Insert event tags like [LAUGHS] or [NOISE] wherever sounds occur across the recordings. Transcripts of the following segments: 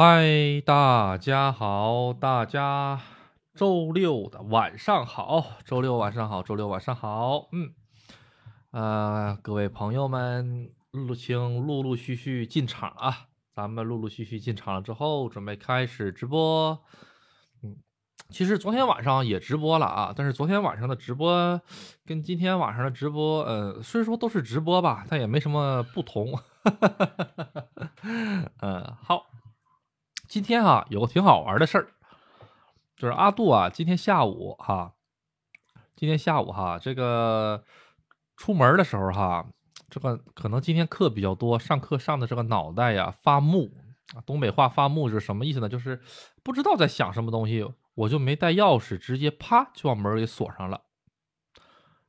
嗨，大家好，大家周六的晚上好，周六晚上好，周六晚上好，嗯，呃，各位朋友们，陆请陆陆续续进场啊，咱们陆陆续续进场了之后，准备开始直播。嗯，其实昨天晚上也直播了啊，但是昨天晚上的直播跟今天晚上的直播，呃，虽说都是直播吧，但也没什么不同。[LAUGHS] 嗯，好。今天哈有个挺好玩的事儿，就是阿杜啊，今天下午哈，今天下午哈，这个出门的时候哈，这个可能今天课比较多，上课上的这个脑袋呀发木，东北话发木是什么意思呢？就是不知道在想什么东西，我就没带钥匙，直接啪就把门给锁上了。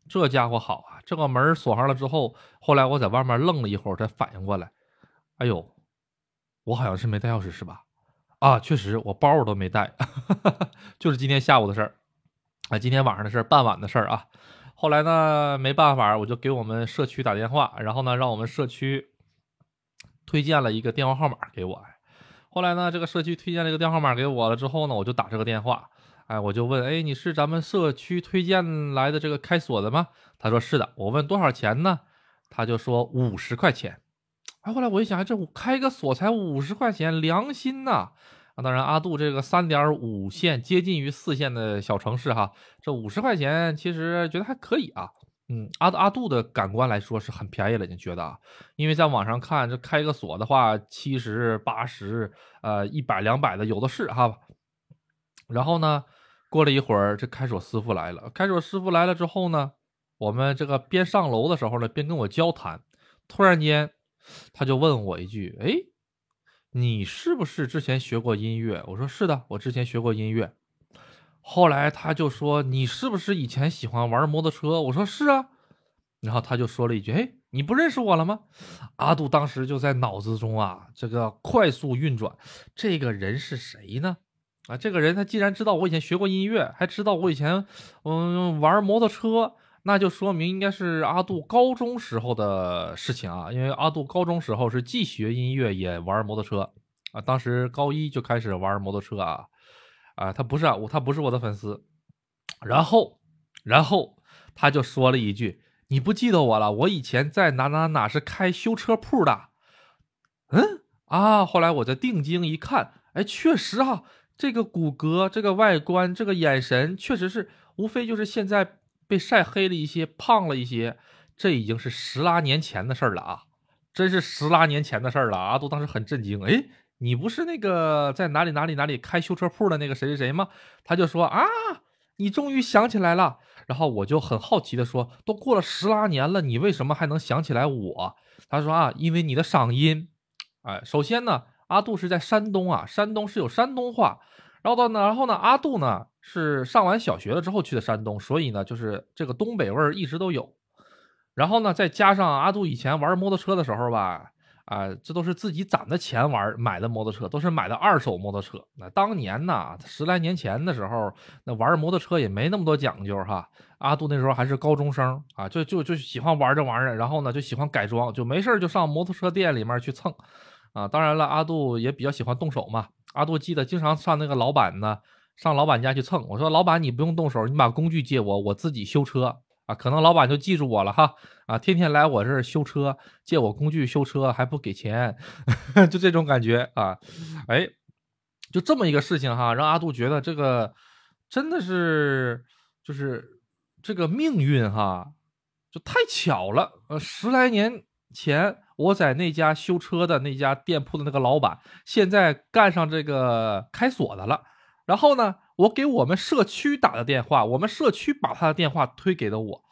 这家伙好啊，这个门锁上了之后，后来我在外面愣了一会儿，才反应过来，哎呦，我好像是没带钥匙是吧？啊，确实，我包我都没带，[LAUGHS] 就是今天下午的事儿，啊，今天晚上的事儿，傍晚的事儿啊。后来呢，没办法，我就给我们社区打电话，然后呢，让我们社区推荐了一个电话号码给我。后来呢，这个社区推荐了一个电话号码给我了之后呢，我就打这个电话，哎，我就问，哎，你是咱们社区推荐来的这个开锁的吗？他说是的。我问多少钱呢？他就说五十块钱。哎，后来我一想，这开个锁才五十块钱，良心呐！啊，当然，阿杜这个三点五线接近于四线的小城市哈，这五十块钱其实觉得还可以啊。嗯，阿阿杜的感官来说是很便宜了，你觉得啊？因为在网上看，这开个锁的话，七十八十，呃，一百两百的有的是哈。然后呢，过了一会儿，这开锁师傅来了。开锁师傅来了之后呢，我们这个边上楼的时候呢，边跟我交谈，突然间。他就问我一句：“哎，你是不是之前学过音乐？”我说：“是的，我之前学过音乐。”后来他就说：“你是不是以前喜欢玩摩托车？”我说：“是啊。”然后他就说了一句：“哎，你不认识我了吗？”阿杜当时就在脑子中啊，这个快速运转，这个人是谁呢？啊，这个人他既然知道我以前学过音乐，还知道我以前嗯玩摩托车。那就说明应该是阿杜高中时候的事情啊，因为阿杜高中时候是既学音乐也玩摩托车啊，当时高一就开始玩摩托车啊，啊，他不是我，他不是我的粉丝，然后，然后他就说了一句：“你不记得我了？我以前在哪哪哪是开修车铺的。”嗯啊，后来我再定睛一看，哎，确实啊，这个骨骼、这个外观、这个眼神，确实是无非就是现在。被晒黑了一些，胖了一些，这已经是十拉年前的事儿了啊！真是十拉年前的事儿了。阿杜当时很震惊，哎，你不是那个在哪里哪里哪里开修车铺的那个谁谁谁吗？他就说啊，你终于想起来了。然后我就很好奇的说，都过了十拉年了，你为什么还能想起来我？他说啊，因为你的嗓音。哎，首先呢，阿杜是在山东啊，山东是有山东话。然后到呢，然后呢，阿杜呢是上完小学了之后去的山东，所以呢，就是这个东北味儿一直都有。然后呢，再加上阿杜以前玩摩托车的时候吧，啊，这都是自己攒的钱玩买的摩托车，都是买的二手摩托车。那当年呢，十来年前的时候，那玩摩托车也没那么多讲究哈。阿杜那时候还是高中生啊，就就就喜欢玩这玩意儿，然后呢就喜欢改装，就没事就上摩托车店里面去蹭。啊，当然了，阿杜也比较喜欢动手嘛。阿杜记得经常上那个老板呢，上老板家去蹭。我说老板，你不用动手，你把工具借我，我自己修车啊。可能老板就记住我了哈。啊，天天来我这儿修车，借我工具修车还不给钱，[LAUGHS] 就这种感觉啊。哎，就这么一个事情哈，让阿杜觉得这个真的是就是这个命运哈，就太巧了。呃，十来年前。我在那家修车的那家店铺的那个老板，现在干上这个开锁的了。然后呢，我给我们社区打的电话，我们社区把他的电话推给了我，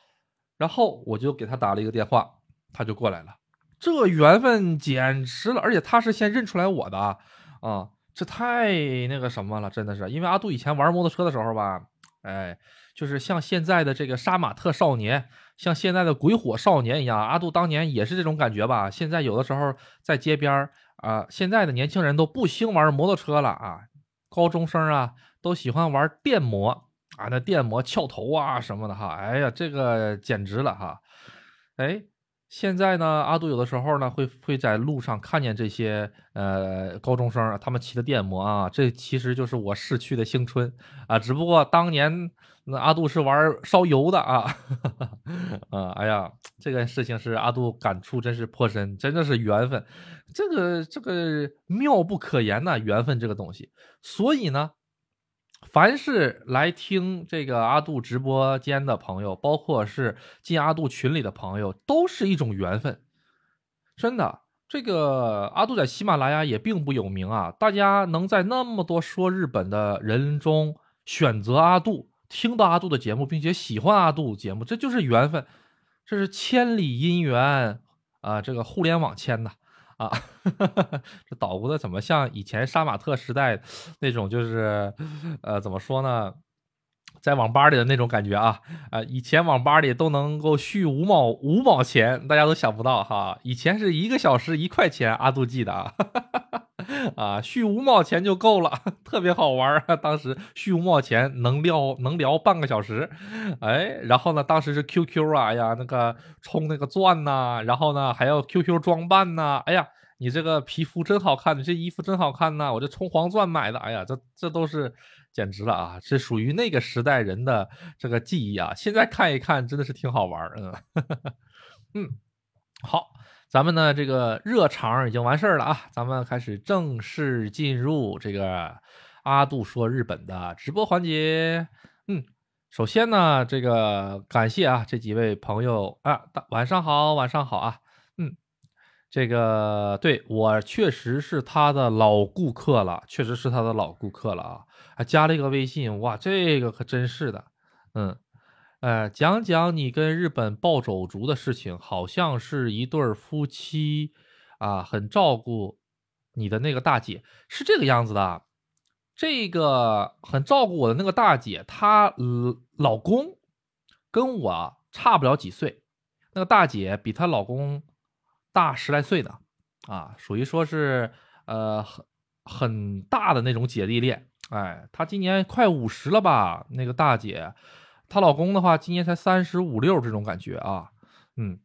然后我就给他打了一个电话，他就过来了。这缘分简直了，而且他是先认出来我的啊，啊，这太那个什么了，真的是。因为阿杜以前玩摩托车的时候吧，哎，就是像现在的这个杀马特少年。像现在的鬼火少年一样，阿杜当年也是这种感觉吧？现在有的时候在街边儿啊，现在的年轻人都不兴玩摩托车了啊，高中生啊都喜欢玩电摩啊，那电摩翘头啊什么的哈，哎呀，这个简直了哈！哎，现在呢，阿杜有的时候呢会会在路上看见这些呃高中生，他们骑的电摩啊，这其实就是我逝去的青春啊。只不过当年那阿杜是玩烧油的啊，[LAUGHS] 啊，哎呀，这个事情是阿杜感触真是颇深，真的是缘分，这个这个妙不可言呐，缘分这个东西。所以呢。凡是来听这个阿杜直播间的朋友，包括是进阿杜群里的朋友，都是一种缘分。真的，这个阿杜在喜马拉雅也并不有名啊。大家能在那么多说日本的人中选择阿杜，听到阿杜的节目，并且喜欢阿杜节目，这就是缘分，这是千里姻缘啊！这个互联网签的。啊，[LAUGHS] 这捣鼓的怎么像以前杀马特时代那种？就是，呃，怎么说呢？在网吧里的那种感觉啊，啊，以前网吧里都能够续五毛五毛钱，大家都想不到哈。以前是一个小时一块钱，阿杜记的啊，[LAUGHS] 啊，续五毛钱就够了，[LAUGHS] 特别好玩啊。当时续五毛钱能聊能聊半个小时，哎，然后呢，当时是 QQ 啊，哎呀，那个充那个钻呐，然后呢还要 QQ 装扮呐，哎呀，你这个皮肤真好看，你这衣服真好看呐，我这充黄钻买的，哎呀，这这都是。简直了啊！是属于那个时代人的这个记忆啊。现在看一看，真的是挺好玩嗯 [LAUGHS] 嗯，好，咱们呢这个热场已经完事儿了啊，咱们开始正式进入这个阿杜说日本的直播环节。嗯，首先呢，这个感谢啊这几位朋友啊，大晚上好，晚上好啊。嗯，这个对我确实是他的老顾客了，确实是他的老顾客了啊。还加了一个微信，哇，这个可真是的，嗯，呃，讲讲你跟日本暴走族的事情，好像是一对夫妻啊，很照顾你的那个大姐，是这个样子的。这个很照顾我的那个大姐，她老公跟我差不了几岁，那个大姐比她老公大十来岁呢，啊，属于说是呃很很大的那种姐弟恋。哎，她今年快五十了吧？那个大姐，她老公的话今年才三十五六，这种感觉啊，嗯。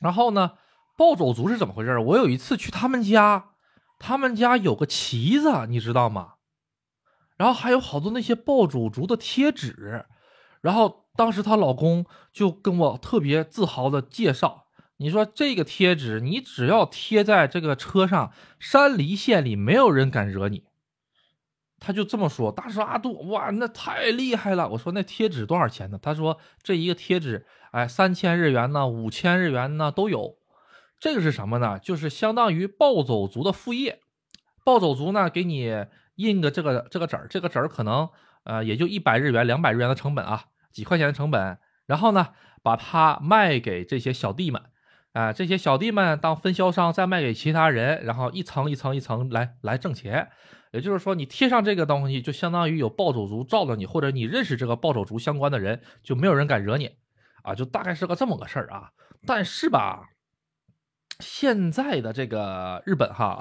然后呢，暴走族是怎么回事？我有一次去他们家，他们家有个旗子，你知道吗？然后还有好多那些暴走族的贴纸。然后当时她老公就跟我特别自豪的介绍，你说这个贴纸，你只要贴在这个车上，山梨县里没有人敢惹你。他就这么说，大师阿杜，哇，那太厉害了！我说那贴纸多少钱呢？他说这一个贴纸，哎，三千日元呢，五千日元呢都有。这个是什么呢？就是相当于暴走族的副业。暴走族呢，给你印个这个这个纸儿，这个纸儿可能呃也就一百日元、两百日元的成本啊，几块钱的成本。然后呢，把它卖给这些小弟们，啊，这些小弟们当分销商再卖给其他人，然后一层一层一层来来挣钱。也就是说，你贴上这个东西，就相当于有暴走族罩着你，或者你认识这个暴走族相关的人，就没有人敢惹你，啊，就大概是个这么个事儿啊。但是吧，现在的这个日本哈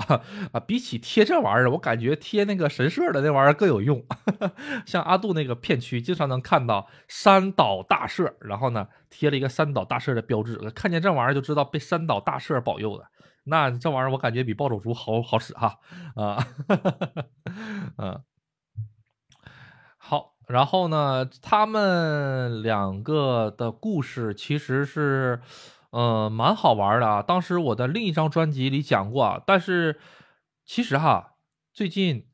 啊，比起贴这玩意儿，我感觉贴那个神社的那玩意儿更有用。[LAUGHS] 像阿杜那个片区，经常能看到三岛大社，然后呢贴了一个三岛大社的标志，看见这玩意儿就知道被三岛大社保佑的。那这玩意儿我感觉比暴走族好好使哈啊，[LAUGHS] 嗯，好，然后呢，他们两个的故事其实是，呃，蛮好玩的啊。当时我的另一张专辑里讲过，但是其实哈，最近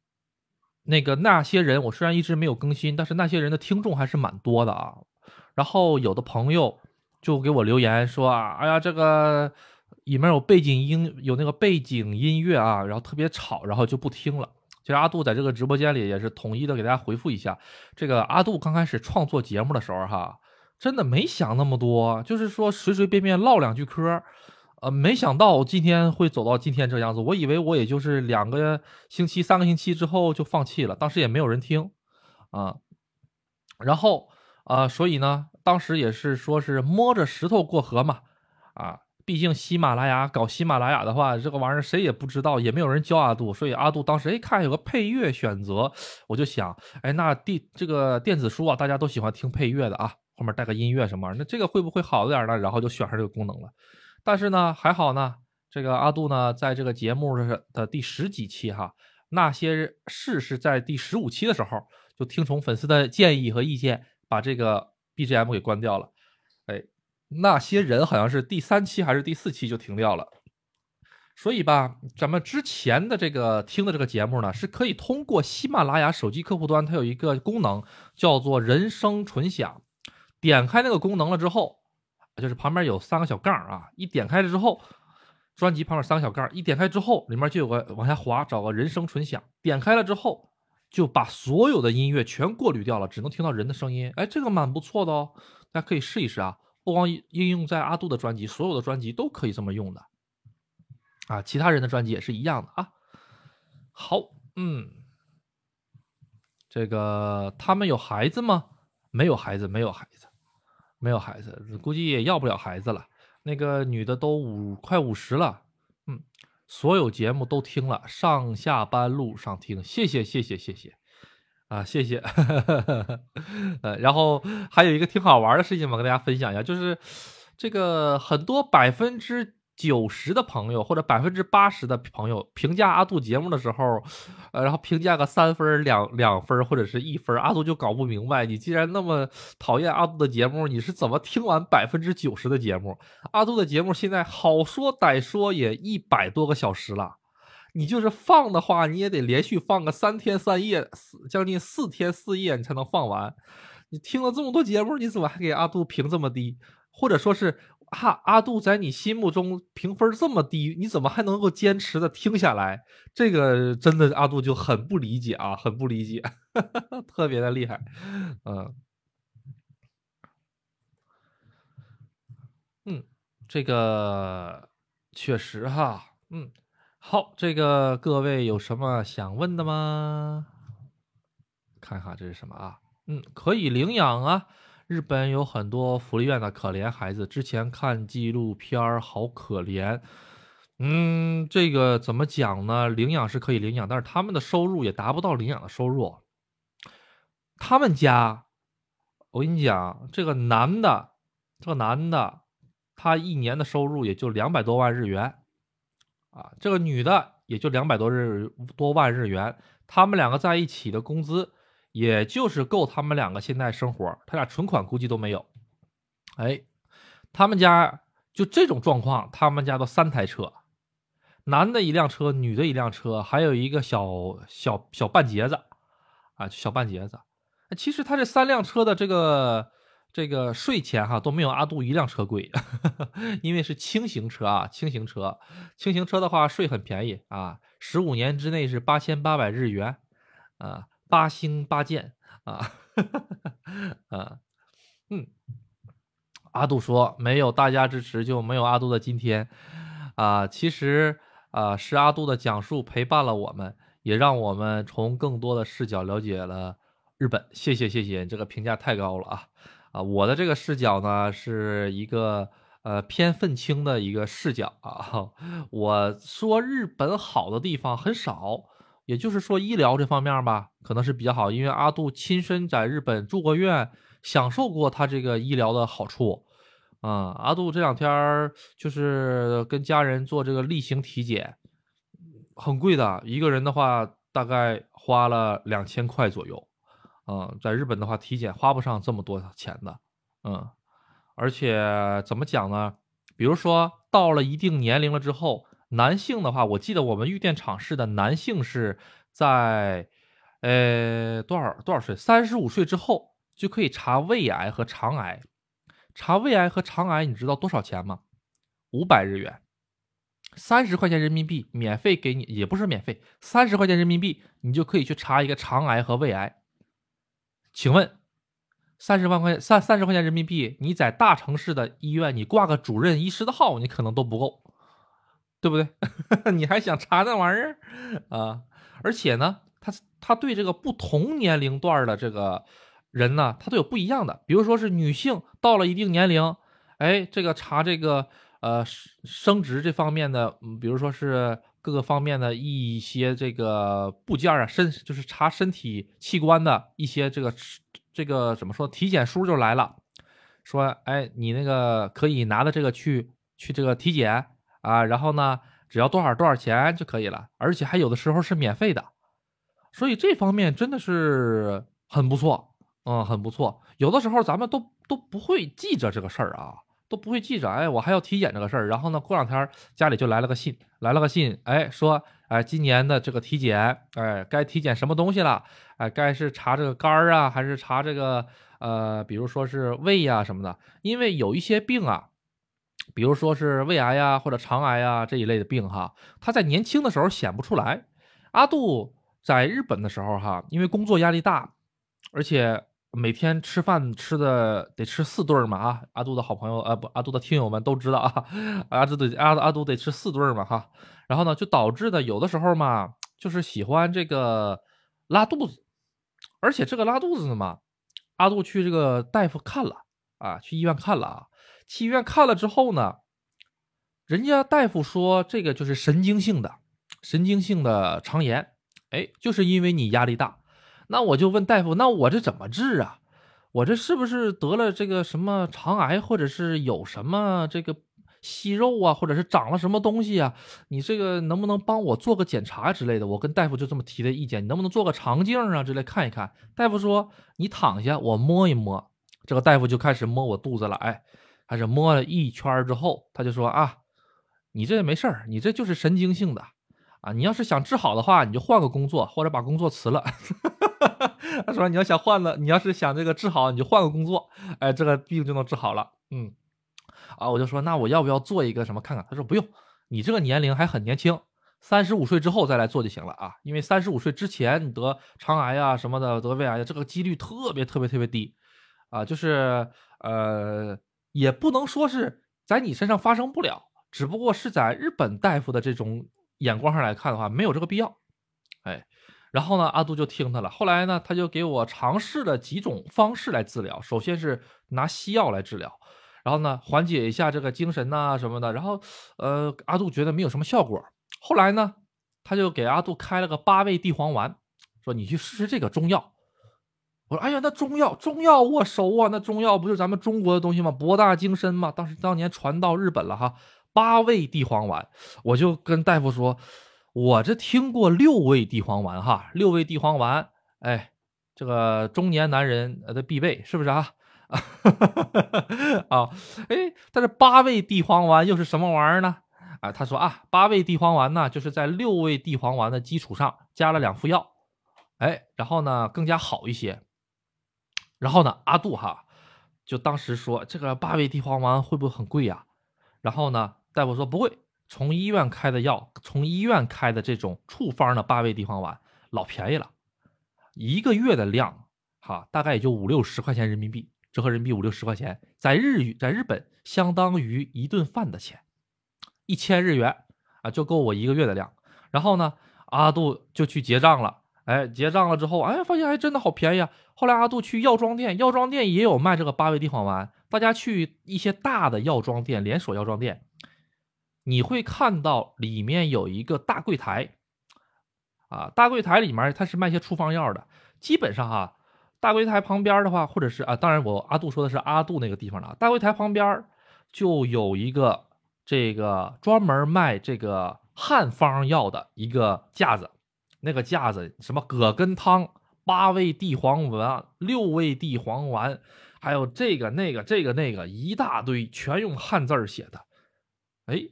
那个那些人，我虽然一直没有更新，但是那些人的听众还是蛮多的啊。然后有的朋友就给我留言说啊，哎呀，这个。里面有背景音，有那个背景音乐啊，然后特别吵，然后就不听了。其实阿杜在这个直播间里也是统一的给大家回复一下，这个阿杜刚开始创作节目的时候哈，真的没想那么多，就是说随随便便唠两句嗑，呃，没想到今天会走到今天这样子。我以为我也就是两个星期、三个星期之后就放弃了，当时也没有人听啊。然后啊，所以呢，当时也是说是摸着石头过河嘛，啊。毕竟喜马拉雅搞喜马拉雅的话，这个玩意儿谁也不知道，也没有人教阿杜，所以阿杜当时哎看有个配乐选择，我就想，哎那电这个电子书啊，大家都喜欢听配乐的啊，后面带个音乐什么，那这个会不会好一点呢？然后就选上这个功能了。但是呢，还好呢，这个阿杜呢，在这个节目的的第十几期哈，那些事是在第十五期的时候，就听从粉丝的建议和意见，把这个 BGM 给关掉了。那些人好像是第三期还是第四期就停掉了。所以吧，咱们之前的这个听的这个节目呢，是可以通过喜马拉雅手机客户端，它有一个功能叫做“人声纯享”。点开那个功能了之后，就是旁边有三个小杠啊，一点开了之后，专辑旁边三个小杠，一点开之后，里面就有个往下滑，找个“人声纯享”。点开了之后，就把所有的音乐全过滤掉了，只能听到人的声音。哎，这个蛮不错的哦，大家可以试一试啊。不光应用在阿杜的专辑，所有的专辑都可以这么用的。啊，其他人的专辑也是一样的啊。好，嗯，这个他们有孩子吗？没有孩子，没有孩子，没有孩子，估计也要不了孩子了。那个女的都五快五十了，嗯，所有节目都听了，上下班路上听，谢谢谢谢谢谢，啊，谢谢。呃，然后还有一个挺好玩的事情嘛，跟大家分享一下，就是这个很多百分之。九十的朋友或者百分之八十的朋友评价阿杜节目的时候，呃，然后评价个三分、两两分或者是一分，阿杜就搞不明白，你既然那么讨厌阿杜的节目，你是怎么听完百分之九十的节目？阿杜的节目现在好说歹说也一百多个小时了，你就是放的话，你也得连续放个三天三夜，四将近四天四夜你才能放完。你听了这么多节目，你怎么还给阿杜评这么低？或者说是？阿阿杜在你心目中评分这么低，你怎么还能够坚持的听下来？这个真的阿杜就很不理解啊，很不理解，[LAUGHS] 特别的厉害，嗯嗯，这个确实哈，嗯，好，这个各位有什么想问的吗？看看这是什么啊？嗯，可以领养啊。日本有很多福利院的可怜孩子，之前看纪录片儿，好可怜。嗯，这个怎么讲呢？领养是可以领养，但是他们的收入也达不到领养的收入。他们家，我跟你讲，这个男的，这个男的，他一年的收入也就两百多万日元，啊，这个女的也就两百多日多万日元，他们两个在一起的工资。也就是够他们两个现在生活，他俩存款估计都没有。哎，他们家就这种状况，他们家都三台车，男的一辆车，女的一辆车，还有一个小小小半截子啊，小半截子。其实他这三辆车的这个这个税钱哈都没有阿杜一辆车贵，[LAUGHS] 因为是轻型车啊，轻型车，轻型车的话税很便宜啊，十五年之内是八千八百日元啊。八星八剑啊，[LAUGHS] 啊，嗯，阿杜说没有大家支持就没有阿杜的今天啊。其实啊，是阿杜的讲述陪伴了我们，也让我们从更多的视角了解了日本。谢谢谢谢，这个评价太高了啊啊！我的这个视角呢，是一个呃偏愤青的一个视角啊。[LAUGHS] 我说日本好的地方很少。也就是说，医疗这方面吧，可能是比较好，因为阿杜亲身在日本住过院，享受过他这个医疗的好处。啊，阿杜这两天就是跟家人做这个例行体检，很贵的，一个人的话大概花了两千块左右。嗯，在日本的话，体检花不上这么多钱的。嗯，而且怎么讲呢？比如说到了一定年龄了之后。男性的话，我记得我们玉电厂市的男性是在，呃，多少多少岁？三十五岁之后就可以查胃癌和肠癌。查胃癌和肠癌，你知道多少钱吗？五百日元，三十块钱人民币，免费给你，也不是免费，三十块钱人民币，你就可以去查一个肠癌和胃癌。请问，三十万块三三十块钱人民币，你在大城市的医院，你挂个主任医师的号，你可能都不够。对不对？[LAUGHS] 你还想查那玩意儿啊？而且呢，他他对这个不同年龄段的这个人呢，他都有不一样的。比如说是女性到了一定年龄，哎，这个查这个呃生殖这方面的，比如说是各个方面的一些这个部件啊，身就是查身体器官的一些这个这个怎么说？体检书就来了，说哎，你那个可以拿着这个去。去这个体检啊，然后呢，只要多少多少钱就可以了，而且还有的时候是免费的，所以这方面真的是很不错，嗯，很不错。有的时候咱们都都不会记着这个事儿啊。都不会记着，哎，我还要体检这个事儿。然后呢，过两天家里就来了个信，来了个信，哎，说，哎，今年的这个体检，哎，该体检什么东西了？哎，该是查这个肝儿啊，还是查这个，呃，比如说是胃呀什么的？因为有一些病啊，比如说是胃癌呀或者肠癌呀这一类的病哈，他在年轻的时候显不出来。阿杜在日本的时候哈，因为工作压力大，而且。每天吃饭吃的得吃四顿嘛啊！阿杜的好朋友啊不，阿杜的听友们都知道啊，[LAUGHS] 阿杜得阿阿杜得吃四顿嘛哈。然后呢，就导致的有的时候嘛，就是喜欢这个拉肚子，而且这个拉肚子嘛，阿杜去这个大夫看了啊，去医院看了啊，去医院看了之后呢，人家大夫说这个就是神经性的神经性的肠炎，哎，就是因为你压力大。那我就问大夫，那我这怎么治啊？我这是不是得了这个什么肠癌，或者是有什么这个息肉啊，或者是长了什么东西啊？你这个能不能帮我做个检查之类的？我跟大夫就这么提的意见，你能不能做个肠镜啊之类看一看？大夫说你躺下，我摸一摸。这个大夫就开始摸我肚子了，哎，开始摸了一圈之后，他就说啊，你这没事儿，你这就是神经性的。啊，你要是想治好的话，你就换个工作，或者把工作辞了。[LAUGHS] 他说你要想换了，你要是想这个治好，你就换个工作，哎，这个病就能治好了。嗯，啊，我就说那我要不要做一个什么看看？他说不用，你这个年龄还很年轻，三十五岁之后再来做就行了啊。因为三十五岁之前你得肠癌啊什么的，得胃癌的这个几率特别特别特别低啊，就是呃，也不能说是在你身上发生不了，只不过是在日本大夫的这种。眼光上来看的话，没有这个必要，哎，然后呢，阿杜就听他了。后来呢，他就给我尝试了几种方式来治疗。首先是拿西药来治疗，然后呢，缓解一下这个精神呐什么的。然后，呃，阿杜觉得没有什么效果。后来呢，他就给阿杜开了个八味地黄丸，说你去试试这个中药。我说，哎呀，那中药，中药我熟啊，那中药不就咱们中国的东西吗？博大精深嘛，当时当年传到日本了哈。八味地黄丸，我就跟大夫说，我这听过六味地黄丸哈，六味地黄丸，哎，这个中年男人的必备，是不是啊？[LAUGHS] 啊，哎，但是八味地黄丸又是什么玩意儿呢？啊，他说啊，八味地黄丸呢，就是在六味地黄丸的基础上加了两副药，哎，然后呢更加好一些。然后呢，阿杜哈就当时说，这个八味地黄丸会不会很贵呀？然后呢？大夫说不会，从医院开的药，从医院开的这种处方的八味地黄丸老便宜了，一个月的量，哈，大概也就五六十块钱人民币，折合人民币五六十块钱，在日语在日本相当于一顿饭的钱，一千日元啊，就够我一个月的量。然后呢，阿杜就去结账了，哎，结账了之后，哎，发现还真的好便宜啊。后来阿杜去药妆店，药妆店也有卖这个八味地黄丸，大家去一些大的药妆店，连锁药妆店。你会看到里面有一个大柜台，啊，大柜台里面它是卖些处方药的。基本上哈，大柜台旁边的话，或者是啊，当然我阿杜说的是阿杜那个地方的大柜台旁边就有一个这个专门卖这个汉方药的一个架子，那个架子什么葛根汤、八味地黄丸、六味地黄丸，还有这个那个这个那个一大堆，全用汉字写的，哎。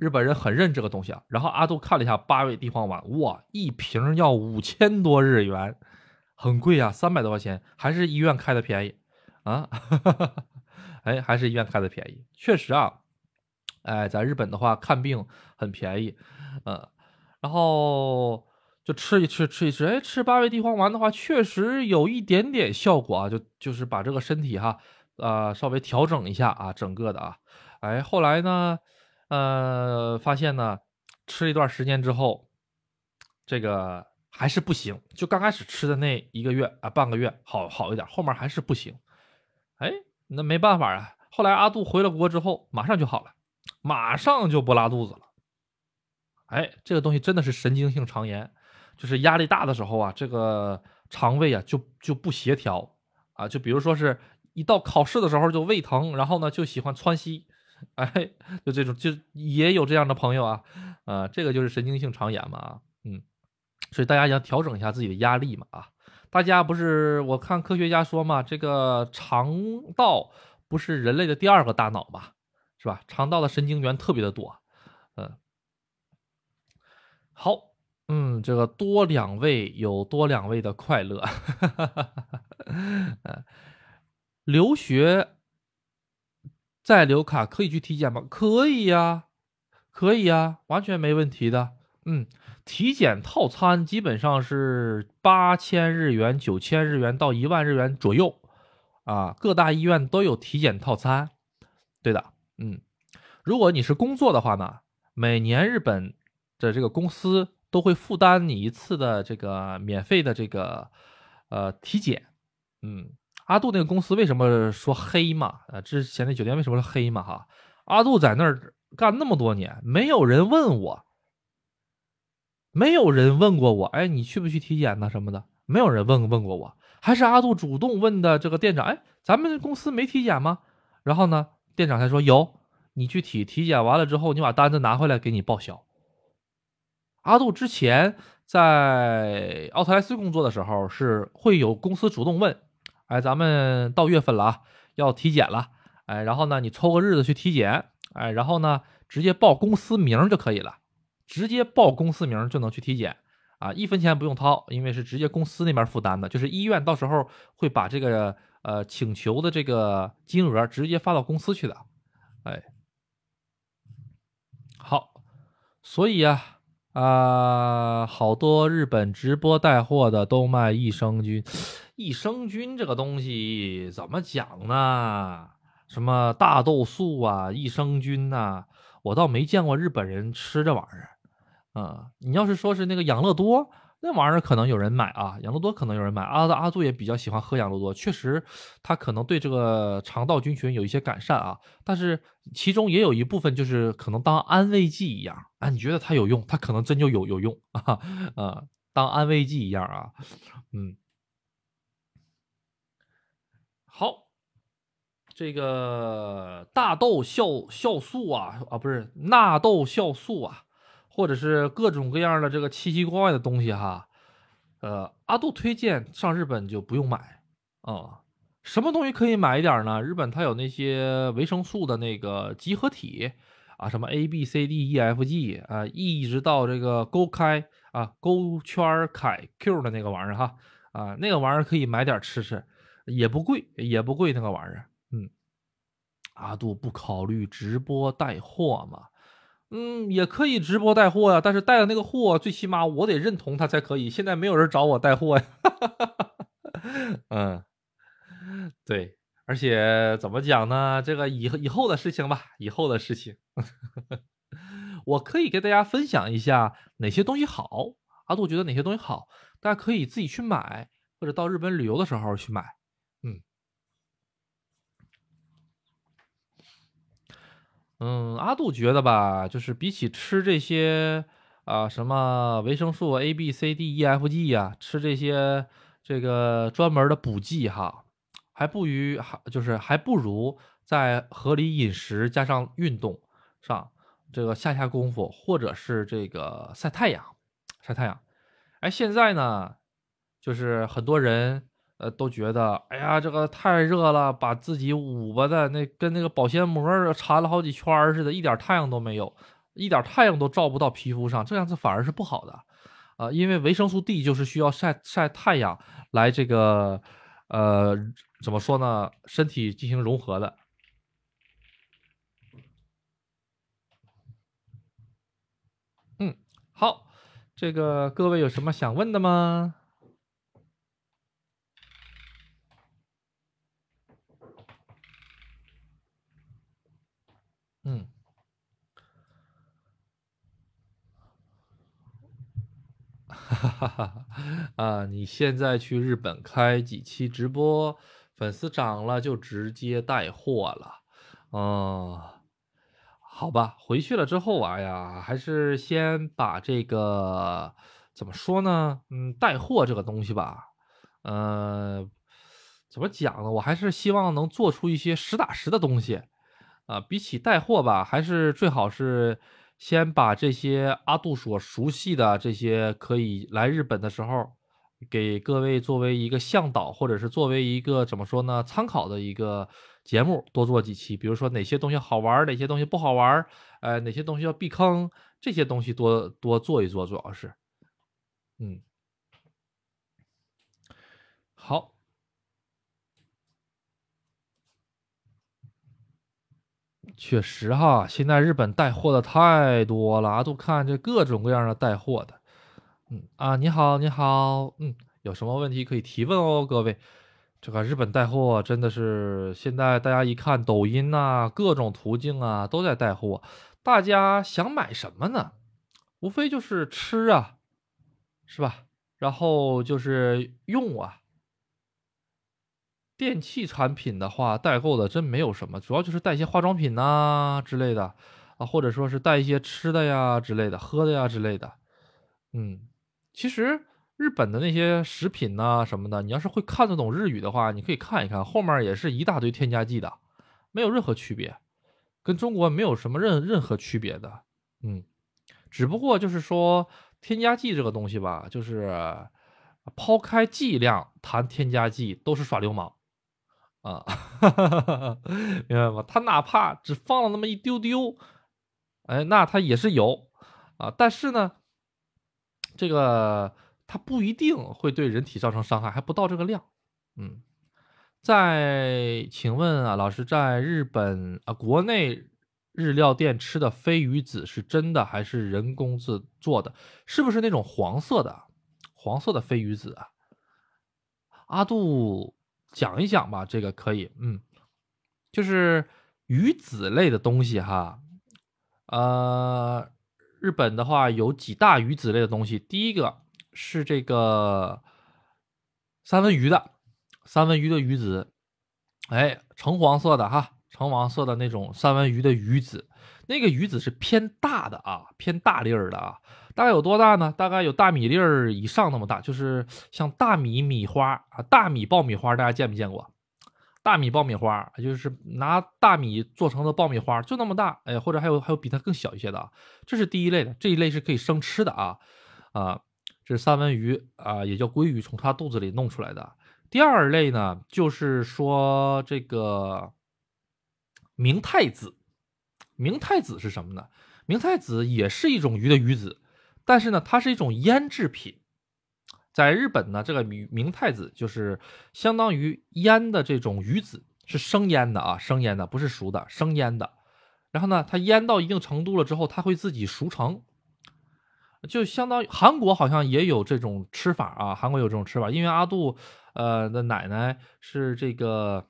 日本人很认这个东西啊，然后阿杜看了一下八味地黄丸，哇，一瓶要五千多日元，很贵啊，三百多块钱，还是医院开的便宜啊？[LAUGHS] 哎，还是医院开的便宜，确实啊，哎，在日本的话看病很便宜，嗯，然后就吃一吃，吃一吃，哎，吃八味地黄丸的话，确实有一点点效果啊，就就是把这个身体哈，呃，稍微调整一下啊，整个的啊，哎，后来呢？呃，发现呢，吃一段时间之后，这个还是不行。就刚开始吃的那一个月啊，半个月好好一点，后面还是不行。哎，那没办法啊。后来阿杜回了国之后，马上就好了，马上就不拉肚子了。哎，这个东西真的是神经性肠炎，就是压力大的时候啊，这个肠胃啊就就不协调啊。就比如说是一到考试的时候就胃疼，然后呢就喜欢窜稀。[LAUGHS] 哎，就这种就也有这样的朋友啊，啊，这个就是神经性肠炎嘛，啊，嗯，所以大家要调整一下自己的压力嘛，啊，大家不是我看科学家说嘛，这个肠道不是人类的第二个大脑嘛，是吧？肠道的神经元特别的多，嗯，好，嗯，这个多两位有多两位的快乐，嗯，[LAUGHS] 留学。再留卡可以去体检吗？可以呀，可以呀，完全没问题的。嗯，体检套餐基本上是八千日元、九千日元到一万日元左右啊。各大医院都有体检套餐。对的，嗯，如果你是工作的话呢，每年日本的这个公司都会负担你一次的这个免费的这个呃体检，嗯。阿杜那个公司为什么说黑嘛？呃，之前那酒店为什么是黑嘛？哈，阿杜在那儿干那么多年，没有人问我，没有人问过我，哎，你去不去体检呢？什么的，没有人问问过我，还是阿杜主动问的这个店长，哎，咱们公司没体检吗？然后呢，店长才说有，你去体体检完了之后，你把单子拿回来给你报销。阿杜之前在奥特莱斯工作的时候，是会有公司主动问。哎，咱们到月份了啊，要体检了。哎，然后呢，你抽个日子去体检。哎，然后呢，直接报公司名就可以了，直接报公司名就能去体检啊，一分钱不用掏，因为是直接公司那边负担的，就是医院到时候会把这个呃请求的这个金额直接发到公司去的。哎，好，所以啊。啊，好多日本直播带货的都卖益生菌，益生菌这个东西怎么讲呢？什么大豆素啊，益生菌呐，我倒没见过日本人吃这玩意儿。啊，你要是说是那个养乐多。那玩意儿可能有人买啊，养乐多可能有人买。阿阿杜也比较喜欢喝养乐多，确实，他可能对这个肠道菌群有一些改善啊。但是其中也有一部分就是可能当安慰剂一样啊，你觉得它有用，它可能真就有有用啊 [LAUGHS] 啊，当安慰剂一样啊。嗯，好，这个大豆酵酵素啊啊，不是纳豆酵素啊。或者是各种各样的这个奇奇怪怪的东西哈，呃，阿杜推荐上日本就不用买啊。什么东西可以买一点呢？日本它有那些维生素的那个集合体啊，什么 A B C D E F G 啊，一直到这个勾开啊勾圈凯 Q 的那个玩意儿哈啊，那个玩意儿可以买点吃吃，也不贵，也不贵那个玩意儿。阿杜不考虑直播带货吗？嗯，也可以直播带货呀，但是带的那个货，最起码我得认同他才可以。现在没有人找我带货呀，[LAUGHS] 嗯，对，而且怎么讲呢？这个以以后的事情吧，以后的事情，[LAUGHS] 我可以给大家分享一下哪些东西好。阿杜觉得哪些东西好，大家可以自己去买，或者到日本旅游的时候去买。嗯，阿杜觉得吧，就是比起吃这些啊什么维生素 A、B、C、D、E、F、G 呀，吃这些这个专门的补剂哈，还不如还就是还不如在合理饮食加上运动上这个下下功夫，或者是这个晒太阳，晒太阳。哎，现在呢，就是很多人。呃，都觉得，哎呀，这个太热了，把自己捂巴的那跟那个保鲜膜缠了好几圈似的，一点太阳都没有，一点太阳都照不到皮肤上，这样子反而是不好的，啊，因为维生素 D 就是需要晒晒太阳来这个，呃，怎么说呢，身体进行融合的。嗯，好，这个各位有什么想问的吗？嗯，哈哈哈！哈啊，你现在去日本开几期直播，粉丝涨了就直接带货了。嗯，好吧，回去了之后，哎呀，还是先把这个怎么说呢？嗯，带货这个东西吧，呃，怎么讲呢？我还是希望能做出一些实打实的东西。啊，比起带货吧，还是最好是先把这些阿杜所熟悉的这些可以来日本的时候，给各位作为一个向导，或者是作为一个怎么说呢，参考的一个节目，多做几期。比如说哪些东西好玩，哪些东西不好玩，呃，哪些东西要避坑，这些东西多多做一做，主要是，嗯，好。确实哈，现在日本带货的太多了啊，都看这各种各样的带货的。嗯啊，你好，你好，嗯，有什么问题可以提问哦，各位。这个日本带货真的是现在大家一看抖音呐，各种途径啊都在带货，大家想买什么呢？无非就是吃啊，是吧？然后就是用啊。电器产品的话，代购的真没有什么，主要就是带一些化妆品呐之类的啊，或者说是带一些吃的呀之类的、喝的呀之类的。嗯，其实日本的那些食品呐什么的，你要是会看得懂日语的话，你可以看一看，后面也是一大堆添加剂的，没有任何区别，跟中国没有什么任任何区别的。嗯，只不过就是说添加剂这个东西吧，就是抛开剂量谈添加剂都是耍流氓。啊，[LAUGHS] 明白吗？他哪怕只放了那么一丢丢，哎，那他也是有啊。但是呢，这个他不一定会对人体造成伤害，还不到这个量。嗯，在请问啊，老师，在日本啊，国内日料店吃的飞鱼子是真的还是人工制做的？是不是那种黄色的黄色的飞鱼子啊？阿杜。讲一讲吧，这个可以，嗯，就是鱼子类的东西哈，呃，日本的话有几大鱼子类的东西，第一个是这个三文鱼的三文鱼的鱼子，哎，橙黄色的哈，橙黄色的那种三文鱼的鱼子，那个鱼子是偏大的啊，偏大粒儿的啊。大概有多大呢？大概有大米粒儿以上那么大，就是像大米米花啊，大米爆米花，大家见没见过？大米爆米花就是拿大米做成的爆米花，就那么大。哎，或者还有还有比它更小一些的。这是第一类的，这一类是可以生吃的啊啊，这是三文鱼啊，也叫鲑鱼，从它肚子里弄出来的。第二类呢，就是说这个明太子，明太子是什么呢？明太子也是一种鱼的鱼子。但是呢，它是一种腌制品，在日本呢，这个明明太子就是相当于腌的这种鱼子，是生腌的啊，生腌的不是熟的，生腌的。然后呢，它腌到一定程度了之后，它会自己熟成，就相当于韩国好像也有这种吃法啊，韩国有这种吃法，因为阿杜呃的奶奶是这个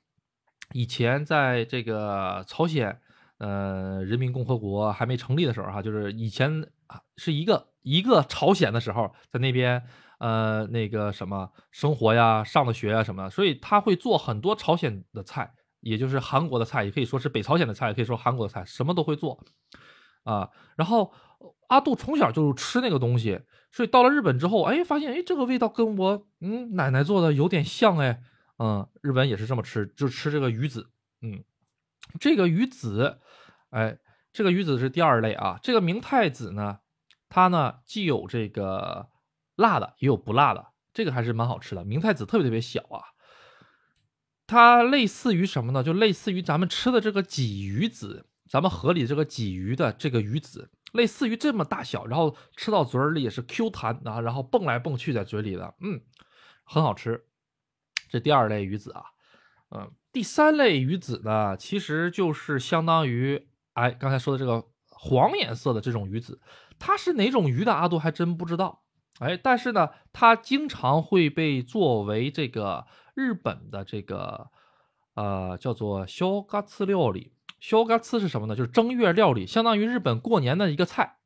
以前在这个朝鲜呃人民共和国还没成立的时候哈，就是以前是一个。一个朝鲜的时候，在那边，呃，那个什么生活呀，上的学呀什么的，所以他会做很多朝鲜的菜，也就是韩国的菜，也可以说是北朝鲜的菜，也可以说韩国的菜，什么都会做，啊。然后阿杜从小就吃那个东西，所以到了日本之后，哎，发现哎，这个味道跟我嗯奶奶做的有点像哎，嗯，日本也是这么吃，就吃这个鱼子，嗯，这个鱼子，哎，这个鱼子是第二类啊，这个明太子呢。它呢，既有这个辣的，也有不辣的，这个还是蛮好吃的。明太子特别特别小啊，它类似于什么呢？就类似于咱们吃的这个鲫鱼子，咱们河里这个鲫鱼的这个鱼子，类似于这么大小，然后吃到嘴里也是 Q 弹啊，然后蹦来蹦去在嘴里的，嗯，很好吃。这第二类鱼子啊，嗯，第三类鱼子呢，其实就是相当于哎刚才说的这个黄颜色的这种鱼子。它是哪种鱼的阿杜还真不知道，哎，但是呢，它经常会被作为这个日本的这个呃叫做消嘎刺料理。消嘎刺是什么呢？就是正月料理，相当于日本过年的一个菜。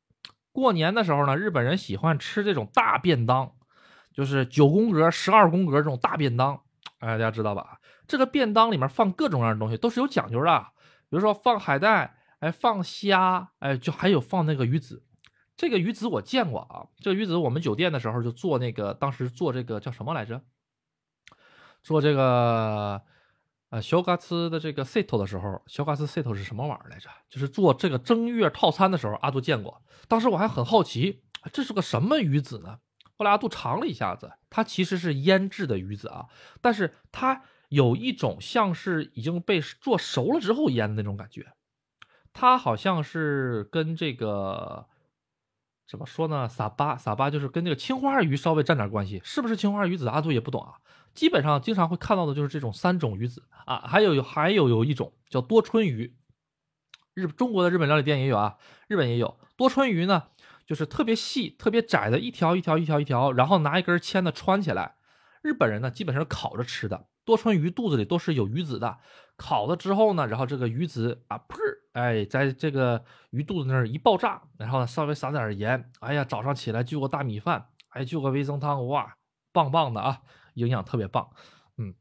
过年的时候呢，日本人喜欢吃这种大便当，就是九宫格、十二宫格这种大便当。哎，大家知道吧？这个便当里面放各种各样的东西，都是有讲究的。比如说放海带，哎，放虾，哎，就还有放那个鱼子。这个鱼子我见过啊，这个鱼子我们酒店的时候就做那个，当时做这个叫什么来着？做这个呃，小嘎斯的这个 set 的时候，小嘎斯 set 是什么玩意儿来着？就是做这个正月套餐的时候，阿杜见过。当时我还很好奇，这是个什么鱼子呢？后来阿杜尝了一下子，它其实是腌制的鱼子啊，但是它有一种像是已经被做熟了之后腌的那种感觉。它好像是跟这个怎么说呢？撒巴撒巴就是跟那个青花鱼稍微沾点关系，是不是青花鱼子？阿杜也不懂啊。基本上经常会看到的就是这种三种鱼子啊，还有有还有有一种叫多春鱼，日中国的日本料理店也有啊，日本也有多春鱼呢，就是特别细、特别窄的一条一条一条一条，然后拿一根签子穿起来。日本人呢基本上是烤着吃的，多春鱼肚子里都是有鱼子的，烤了之后呢，然后这个鱼子啊噗，哎，在这个鱼肚子那儿一爆炸，然后呢稍微撒点盐，哎呀，早上起来就个大米饭，哎，就个味增汤，哇，棒棒的啊！营养特别棒，嗯，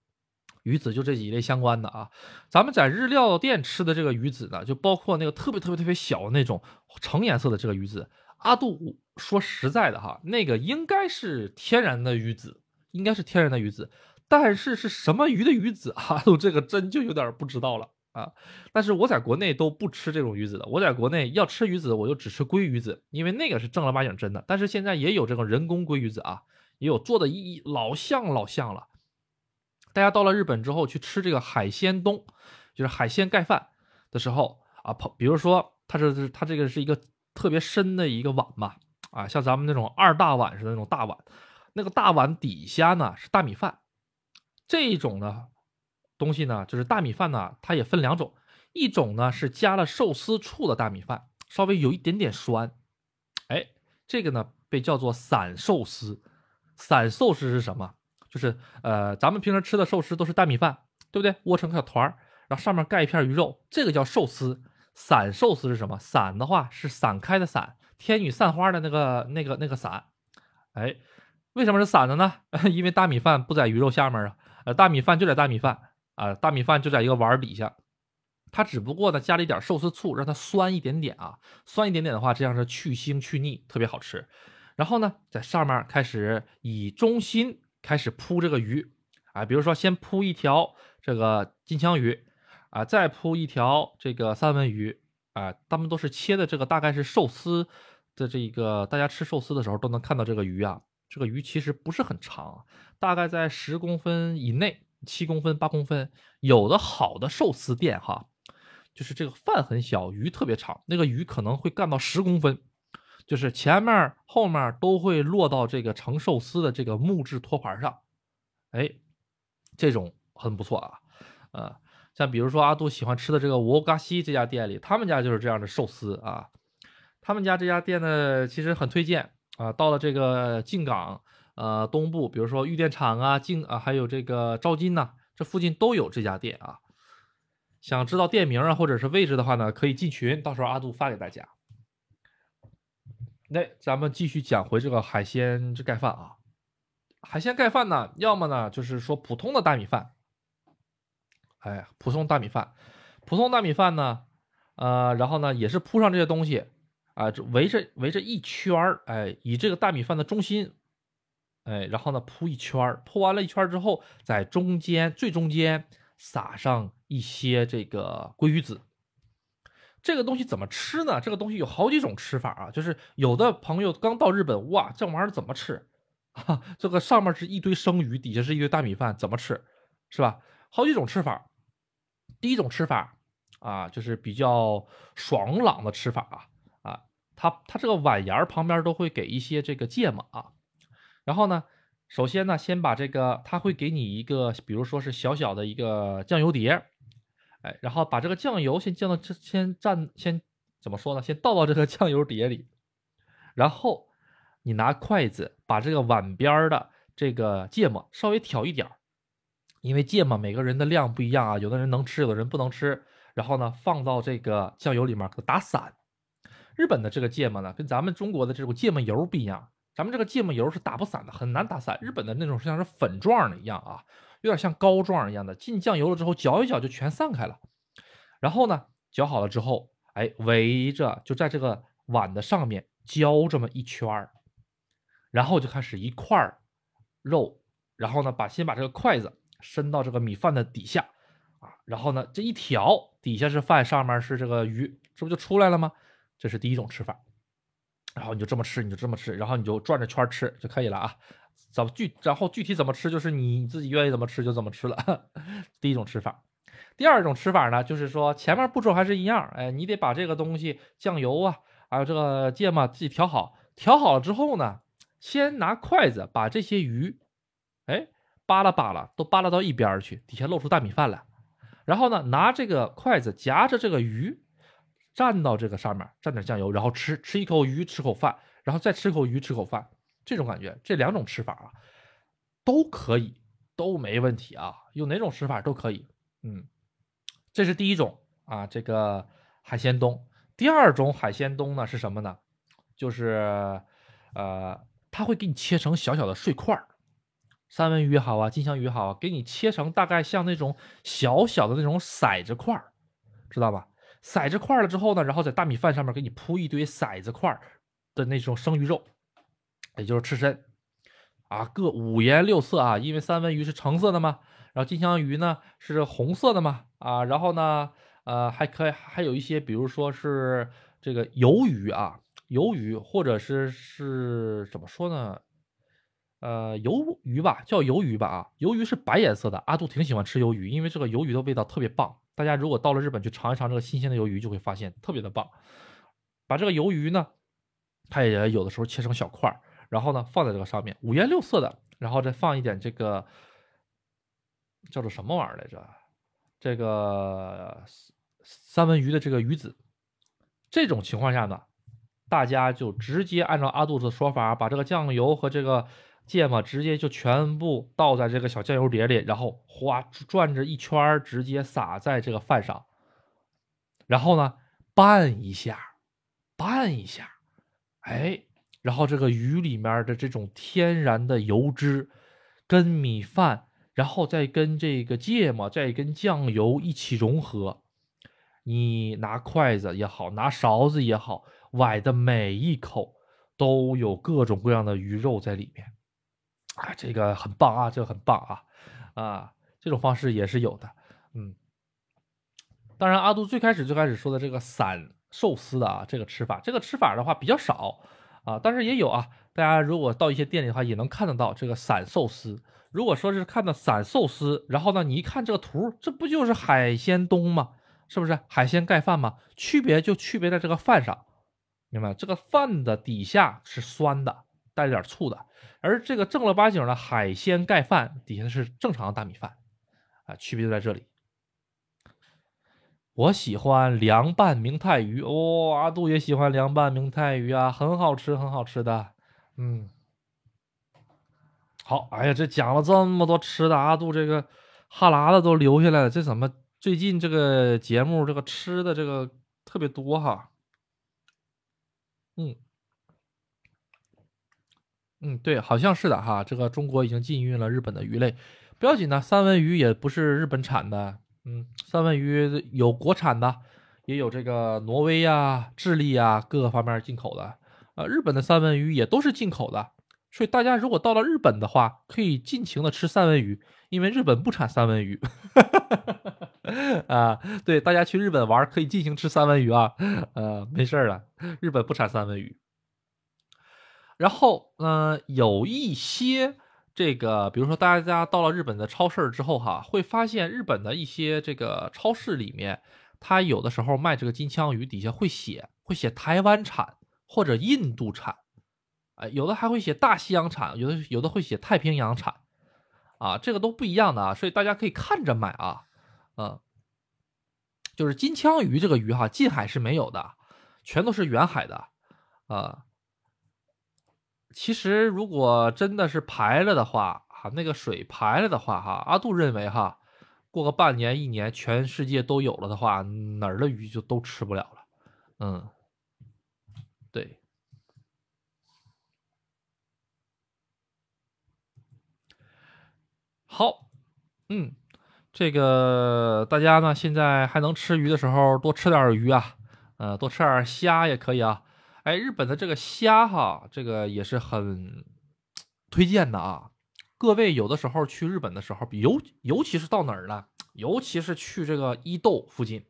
鱼子就这几类相关的啊。咱们在日料店吃的这个鱼子呢，就包括那个特别特别特别小的那种橙颜色的这个鱼子。阿杜说实在的哈，那个应该是天然的鱼子，应该是天然的鱼子。但是是什么鱼的鱼子，[LAUGHS] 啊这个真就有点不知道了啊。但是我在国内都不吃这种鱼子的，我在国内要吃鱼子，我就只吃鲑鱼子，因为那个是正儿八经真的。但是现在也有这种人工鲑鱼子啊。也有做的一老像老像了。大家到了日本之后去吃这个海鲜冬，就是海鲜盖饭的时候啊，比如说它这是它这个是一个特别深的一个碗嘛，啊，像咱们那种二大碗似的那种大碗，那个大碗底下呢是大米饭。这一种呢东西呢就是大米饭呢，它也分两种，一种呢是加了寿司醋的大米饭，稍微有一点点酸，哎，这个呢被叫做散寿司。散寿司是什么？就是呃，咱们平时吃的寿司都是大米饭，对不对？窝成小团儿，然后上面盖一片鱼肉，这个叫寿司。散寿司是什么？散的话是散开的散，天女散花的那个那个那个散。哎，为什么是散的呢？[LAUGHS] 因为大米饭不在鱼肉下面啊，呃，大米饭就在大米饭啊，大米饭就在一个碗底下，它只不过呢加了一点寿司醋，让它酸一点点啊，酸一点点的话，这样是去腥去腻，特别好吃。然后呢，在上面开始以中心开始铺这个鱼，啊，比如说先铺一条这个金枪鱼，啊，再铺一条这个三文鱼，啊，他们都是切的这个大概是寿司的这个，大家吃寿司的时候都能看到这个鱼啊，这个鱼其实不是很长，大概在十公分以内，七公分、八公分，有的好的寿司店哈，就是这个饭很小，鱼特别长，那个鱼可能会干到十公分。就是前面后面都会落到这个盛寿司的这个木质托盘上，哎，这种很不错啊，呃，像比如说阿杜喜欢吃的这个沃嘎西这家店里，他们家就是这样的寿司啊，他们家这家店呢其实很推荐啊，到了这个静冈呃东部，比如说玉电厂啊静啊还有这个招金呐，这附近都有这家店啊，想知道店名啊或者是位置的话呢，可以进群，到时候阿杜发给大家。那咱们继续讲回这个海鲜这盖饭啊，海鲜盖饭呢，要么呢就是说普通的大米饭，哎，普通大米饭，普通大米饭呢，呃，然后呢也是铺上这些东西啊，围着围着一圈儿，哎，以这个大米饭的中心，哎，然后呢铺一圈儿，铺完了一圈之后，在中间最中间撒上一些这个鲑鱼子。这个东西怎么吃呢？这个东西有好几种吃法啊，就是有的朋友刚到日本，哇，这玩意儿怎么吃？啊，这个上面是一堆生鱼，底下是一堆大米饭，怎么吃？是吧？好几种吃法。第一种吃法啊，就是比较爽朗的吃法啊，它它这个碗沿儿旁边都会给一些这个芥末啊。然后呢，首先呢，先把这个，他会给你一个，比如说是小小的一个酱油碟。哎，然后把这个酱油先降到这，先蘸，先怎么说呢？先倒到这个 [LAUGHS] 酱油碟里，然后你拿筷子把这个碗边的这个芥末稍微挑一点儿因为芥末每个人的量不一样啊，有的人能吃，有的人不能吃。然后呢，放到这个酱油里面给打散。日本的这个芥末呢，跟咱们中国的这种芥末油不一样，咱们这个芥末油是打不散的，很难打散。日本的那种像是粉状的一样啊。有点像膏状一样的，进酱油了之后搅一搅就全散开了。然后呢，搅好了之后，哎，围着就在这个碗的上面浇这么一圈儿，然后就开始一块肉，然后呢，把先把这个筷子伸到这个米饭的底下，啊，然后呢，这一调底下是饭，上面是这个鱼，这不就出来了吗？这是第一种吃法。然后你就这么吃，你就这么吃，然后你就转着圈吃就可以了啊。怎么具，然后具体怎么吃，就是你自己愿意怎么吃就怎么吃了。[LAUGHS] 第一种吃法。第二种吃法呢，就是说前面步骤还是一样，哎，你得把这个东西酱油啊，还有这个芥末自己调好，调好了之后呢，先拿筷子把这些鱼，哎，扒拉扒拉，都扒拉到一边去，底下露出大米饭来。然后呢，拿这个筷子夹着这个鱼，蘸到这个上面，蘸点酱油，然后吃，吃一口鱼，吃口饭，然后再吃口鱼，吃口饭，这种感觉，这两种吃法啊，都可以，都没问题啊，用哪种吃法都可以，嗯。这是第一种啊，这个海鲜冬。第二种海鲜冬呢是什么呢？就是，呃，它会给你切成小小的碎块儿，三文鱼好啊，金枪鱼好啊，给你切成大概像那种小小的那种骰子块儿，知道吧？骰子块了之后呢，然后在大米饭上面给你铺一堆骰子块的那种生鱼肉，也就是刺身啊，各五颜六色啊，因为三文鱼是橙色的嘛。然后金枪鱼呢是红色的嘛啊，然后呢呃还可以还有一些，比如说是这个鱿鱼啊，鱿鱼或者是是怎么说呢？呃，鱿鱼吧，叫鱿鱼吧啊，鱿鱼是白颜色的。阿杜挺喜欢吃鱿鱼，因为这个鱿鱼的味道特别棒。大家如果到了日本去尝一尝这个新鲜的鱿鱼，就会发现特别的棒。把这个鱿鱼呢，它也有的时候切成小块儿，然后呢放在这个上面，五颜六色的，然后再放一点这个。叫做什么玩意儿来着？这个三文鱼的这个鱼子，这种情况下呢，大家就直接按照阿杜的说法，把这个酱油和这个芥末直接就全部倒在这个小酱油碟里，然后哗转着一圈，直接撒在这个饭上，然后呢拌一下，拌一下，哎，然后这个鱼里面的这种天然的油脂跟米饭。然后再跟这个芥末，再跟酱油一起融合，你拿筷子也好，拿勺子也好，崴的每一口都有各种各样的鱼肉在里面，啊，这个很棒啊，这个很棒啊，啊，这种方式也是有的，嗯，当然阿杜最开始最开始说的这个散寿司的啊，这个吃法，这个吃法的话比较少啊，但是也有啊，大家如果到一些店里的话，也能看得到这个散寿司。如果说是看到散寿司，然后呢，你一看这个图，这不就是海鲜冬吗？是不是海鲜盖饭吗？区别就区别在这个饭上，明白这个饭的底下是酸的，带着点醋的，而这个正儿八经的海鲜盖饭底下是正常的大米饭，啊，区别就在这里。我喜欢凉拌明太鱼，哦，阿杜也喜欢凉拌明太鱼啊，很好吃，很好吃的，嗯。好，哎呀，这讲了这么多吃的，阿杜这个哈喇子都流下来了。这怎么最近这个节目这个吃的这个特别多哈？嗯嗯，对，好像是的哈。这个中国已经禁运了日本的鱼类，不要紧的，三文鱼也不是日本产的。嗯，三文鱼有国产的，也有这个挪威呀、智利呀各个方面进口的。呃，日本的三文鱼也都是进口的。所以大家如果到了日本的话，可以尽情的吃三文鱼，因为日本不产三文鱼。[LAUGHS] 啊，对，大家去日本玩可以尽情吃三文鱼啊，呃，没事儿了，日本不产三文鱼。然后，嗯，有一些这个，比如说大家到了日本的超市之后哈，会发现日本的一些这个超市里面，它有的时候卖这个金枪鱼底下会写，会写台湾产或者印度产。哎，有的还会写大西洋产，有的有的会写太平洋产，啊，这个都不一样的啊，所以大家可以看着买啊，嗯，就是金枪鱼这个鱼哈，近海是没有的，全都是远海的，啊，其实如果真的是排了的话，哈，那个水排了的话，哈，阿杜认为哈，过个半年一年，全世界都有了的话，哪儿的鱼就都吃不了了，嗯，对。好，嗯，这个大家呢现在还能吃鱼的时候，多吃点鱼啊，呃，多吃点虾也可以啊。哎，日本的这个虾哈，这个也是很推荐的啊。各位有的时候去日本的时候，尤尤其是到哪儿了，尤其是去这个伊豆附近，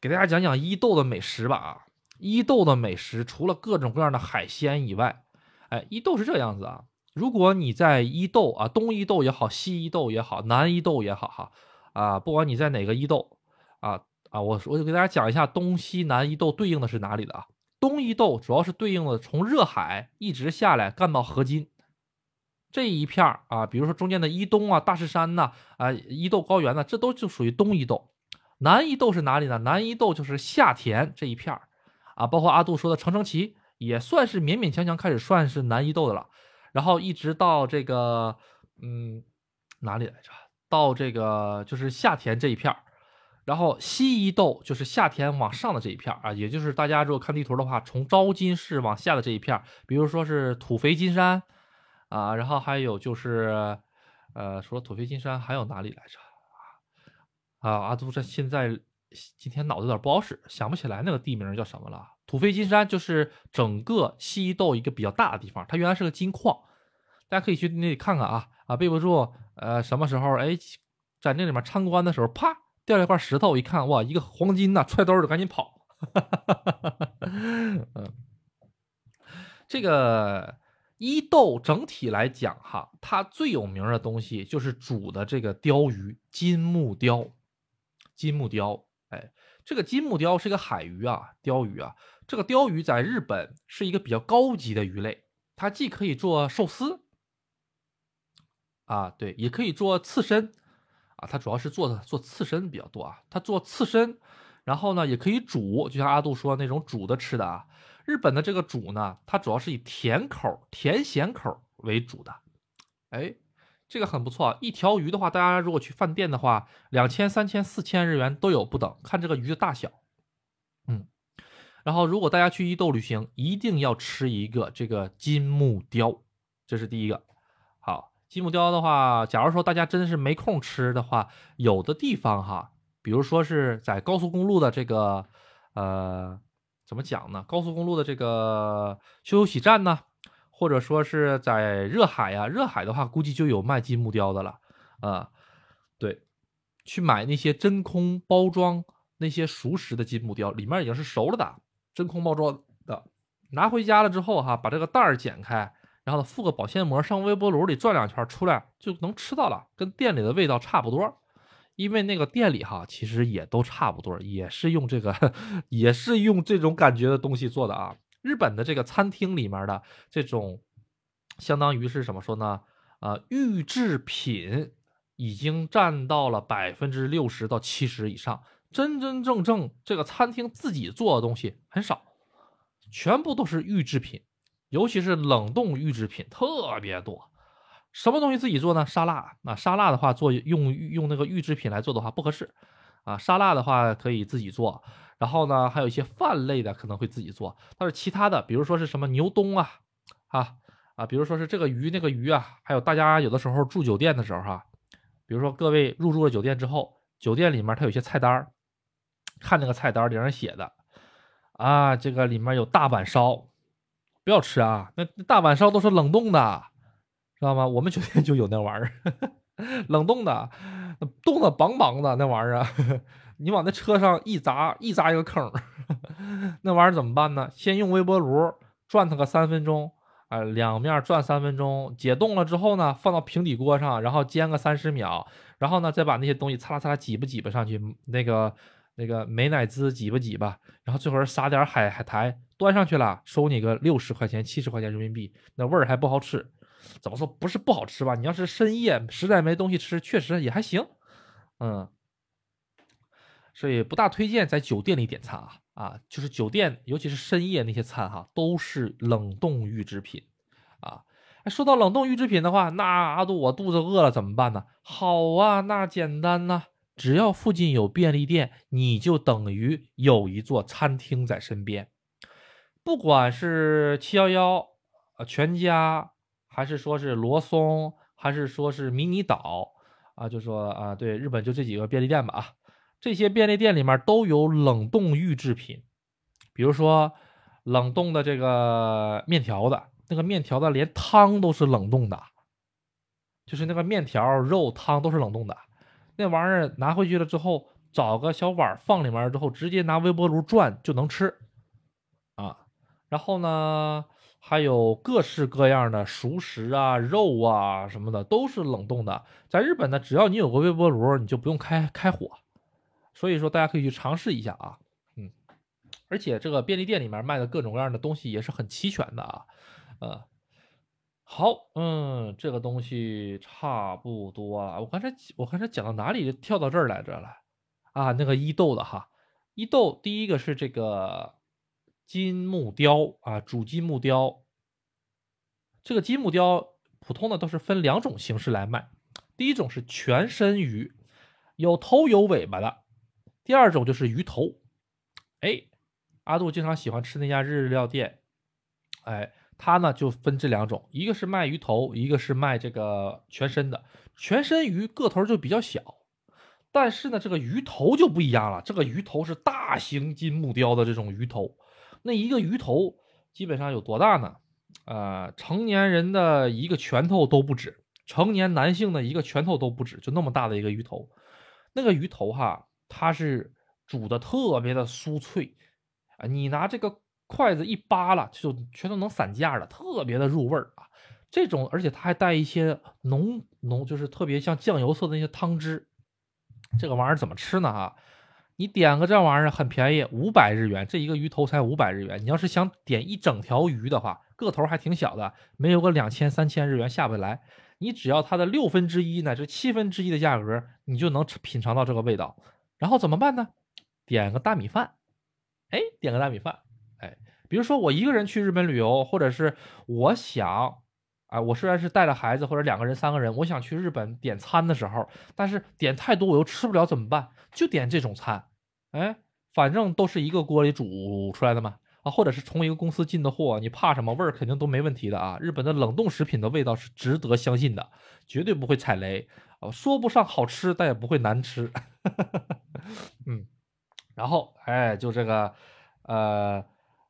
给大家讲讲伊豆的美食吧啊。伊豆的美食除了各种各样的海鲜以外，哎，伊豆是这个样子啊。如果你在伊豆啊，东伊豆也好，西伊豆也好，南伊豆也好，哈啊，不管你在哪个伊豆啊啊，我我就给大家讲一下东西南伊豆对应的是哪里的啊。东伊豆主要是对应的从热海一直下来干到河津这一片儿啊，比如说中间的伊东啊、大势山呐啊、伊豆高原呢，这都就属于东伊豆。南伊豆是哪里呢？南伊豆就是下田这一片儿啊，包括阿杜说的成城崎，也算是勉勉强强开始算是南伊豆的了。然后一直到这个，嗯，哪里来着？到这个就是下田这一片儿，然后西伊豆就是夏天往上的这一片啊，也就是大家如果看地图的话，从昭金市往下的这一片，比如说是土肥金山啊，然后还有就是，呃，除了土肥金山还有哪里来着？啊，阿杜这现在今天脑子有点不好使，想不起来那个地名叫什么了。土肥金山就是整个西伊豆一个比较大的地方，它原来是个金矿。大家可以去那里看看啊啊，备不住，呃，什么时候哎，在那里面参观的时候，啪掉了一块石头，我一看哇，一个黄金呐，揣兜就赶紧跑。哈哈哈哈哈嗯，这个伊豆整体来讲哈，它最有名的东西就是煮的这个鲷鱼，金木鲷。金木鲷，哎，这个金木鲷是一个海鱼啊，鲷鱼啊，这个鲷鱼在日本是一个比较高级的鱼类，它既可以做寿司。啊，对，也可以做刺身，啊，它主要是做的做刺身比较多啊。它做刺身，然后呢，也可以煮，就像阿杜说那种煮的吃的啊。日本的这个煮呢，它主要是以甜口、甜咸口为主的。哎，这个很不错。一条鱼的话，大家如果去饭店的话，两千、三千、四千日元都有不等，看这个鱼的大小。嗯，然后如果大家去伊豆旅行，一定要吃一个这个金目鲷，这是第一个。金目雕的话，假如说大家真的是没空吃的话，有的地方哈，比如说是在高速公路的这个，呃，怎么讲呢？高速公路的这个休息站呢，或者说是在热海呀，热海的话估计就有卖金木雕的了啊。对，去买那些真空包装那些熟食的金木雕，里面已经是熟了的，真空包装的，拿回家了之后哈，把这个袋儿剪开。然后呢附个保鲜膜，上微波炉里转两圈，出来就能吃到了，跟店里的味道差不多。因为那个店里哈，其实也都差不多，也是用这个，[LAUGHS] 也是用这种感觉的东西做的啊。日本的这个餐厅里面的这种，相当于是怎么说呢？啊，预制品已经占到了百分之六十到七十以上，真真正正这个餐厅自己做的东西很少，全部都是预制品。尤其是冷冻预制品特别多，什么东西自己做呢？沙拉啊沙拉的话，做用用那个预制品来做的话不合适啊。沙拉的话可以自己做，然后呢，还有一些饭类的可能会自己做，但是其他的，比如说是什么牛冬啊，啊啊，比如说是这个鱼那个鱼啊，还有大家有的时候住酒店的时候哈，比如说各位入住了酒店之后，酒店里面它有些菜单看那个菜单顶上写的啊，这个里面有大阪烧。不要吃啊！那大阪烧都是冷冻的，知道吗？我们 [LAUGHS] 酒店就有那玩意儿，冷冻的，冻的梆梆的那玩意儿，[LAUGHS] 你往那车上一砸，一砸一个坑，[LAUGHS] 那玩意儿怎么办呢？先用微波炉转它个三分钟，啊，两面转三分钟，解冻了之后呢，放到平底锅上，然后煎个三十秒，然后呢，再把那些东西擦啦擦啦挤吧挤吧上去，那个那个美乃滋挤吧挤吧，然后最后撒点海海苔。端上去了，收你个六十块钱、七十块钱人民币，那味儿还不好吃。怎么说不是不好吃吧？你要是深夜实在没东西吃，确实也还行。嗯，所以不大推荐在酒店里点餐啊啊，就是酒店，尤其是深夜那些餐哈，都是冷冻预制品啊。说到冷冻预制品的话，那阿杜我肚子饿了怎么办呢？好啊，那简单呐，只要附近有便利店，你就等于有一座餐厅在身边。不管是七幺幺、呃全家，还是说是罗松，还是说是迷你岛，啊，就说啊，对，日本就这几个便利店吧，啊，这些便利店里面都有冷冻预制品，比如说冷冻的这个面条的，那个面条的连汤都是冷冻的，就是那个面条、肉、汤都是冷冻的，那玩意儿拿回去了之后，找个小碗放里面之后，直接拿微波炉转就能吃。然后呢，还有各式各样的熟食啊、肉啊什么的，都是冷冻的。在日本呢，只要你有个微波炉，你就不用开开火。所以说，大家可以去尝试一下啊。嗯，而且这个便利店里面卖的各种各样的东西也是很齐全的啊。呃，好，嗯，这个东西差不多了。我刚才我刚才讲到哪里跳到这儿来着了啊？那个伊豆的哈，伊豆第一个是这个。金木雕啊，主金木雕。这个金木雕普通的都是分两种形式来卖，第一种是全身鱼，有头有尾巴的；第二种就是鱼头。哎，阿杜经常喜欢吃那家日料店，哎，他呢就分这两种，一个是卖鱼头，一个是卖这个全身的。全身鱼个头就比较小，但是呢，这个鱼头就不一样了，这个鱼头是大型金木雕的这种鱼头。那一个鱼头基本上有多大呢？呃，成年人的一个拳头都不止，成年男性的一个拳头都不止，就那么大的一个鱼头。那个鱼头哈，它是煮的特别的酥脆啊，你拿这个筷子一扒拉，就全都能散架了，特别的入味儿啊。这种，而且它还带一些浓浓，就是特别像酱油色的那些汤汁。这个玩意儿怎么吃呢？哈？你点个这玩意儿很便宜，五百日元，这一个鱼头才五百日元。你要是想点一整条鱼的话，个头还挺小的，没有个两千三千日元下不来。你只要它的六分之一乃至七分之一的价格，你就能品尝到这个味道。然后怎么办呢？点个大米饭，哎，点个大米饭，哎，比如说我一个人去日本旅游，或者是我想，啊，我虽然是带着孩子或者两个人、三个人，我想去日本点餐的时候，但是点太多我又吃不了怎么办？就点这种餐。哎，反正都是一个锅里煮出来的嘛，啊，或者是从一个公司进的货，你怕什么味儿肯定都没问题的啊。日本的冷冻食品的味道是值得相信的，绝对不会踩雷啊，说不上好吃，但也不会难吃。[LAUGHS] 嗯，然后哎，就这个，呃，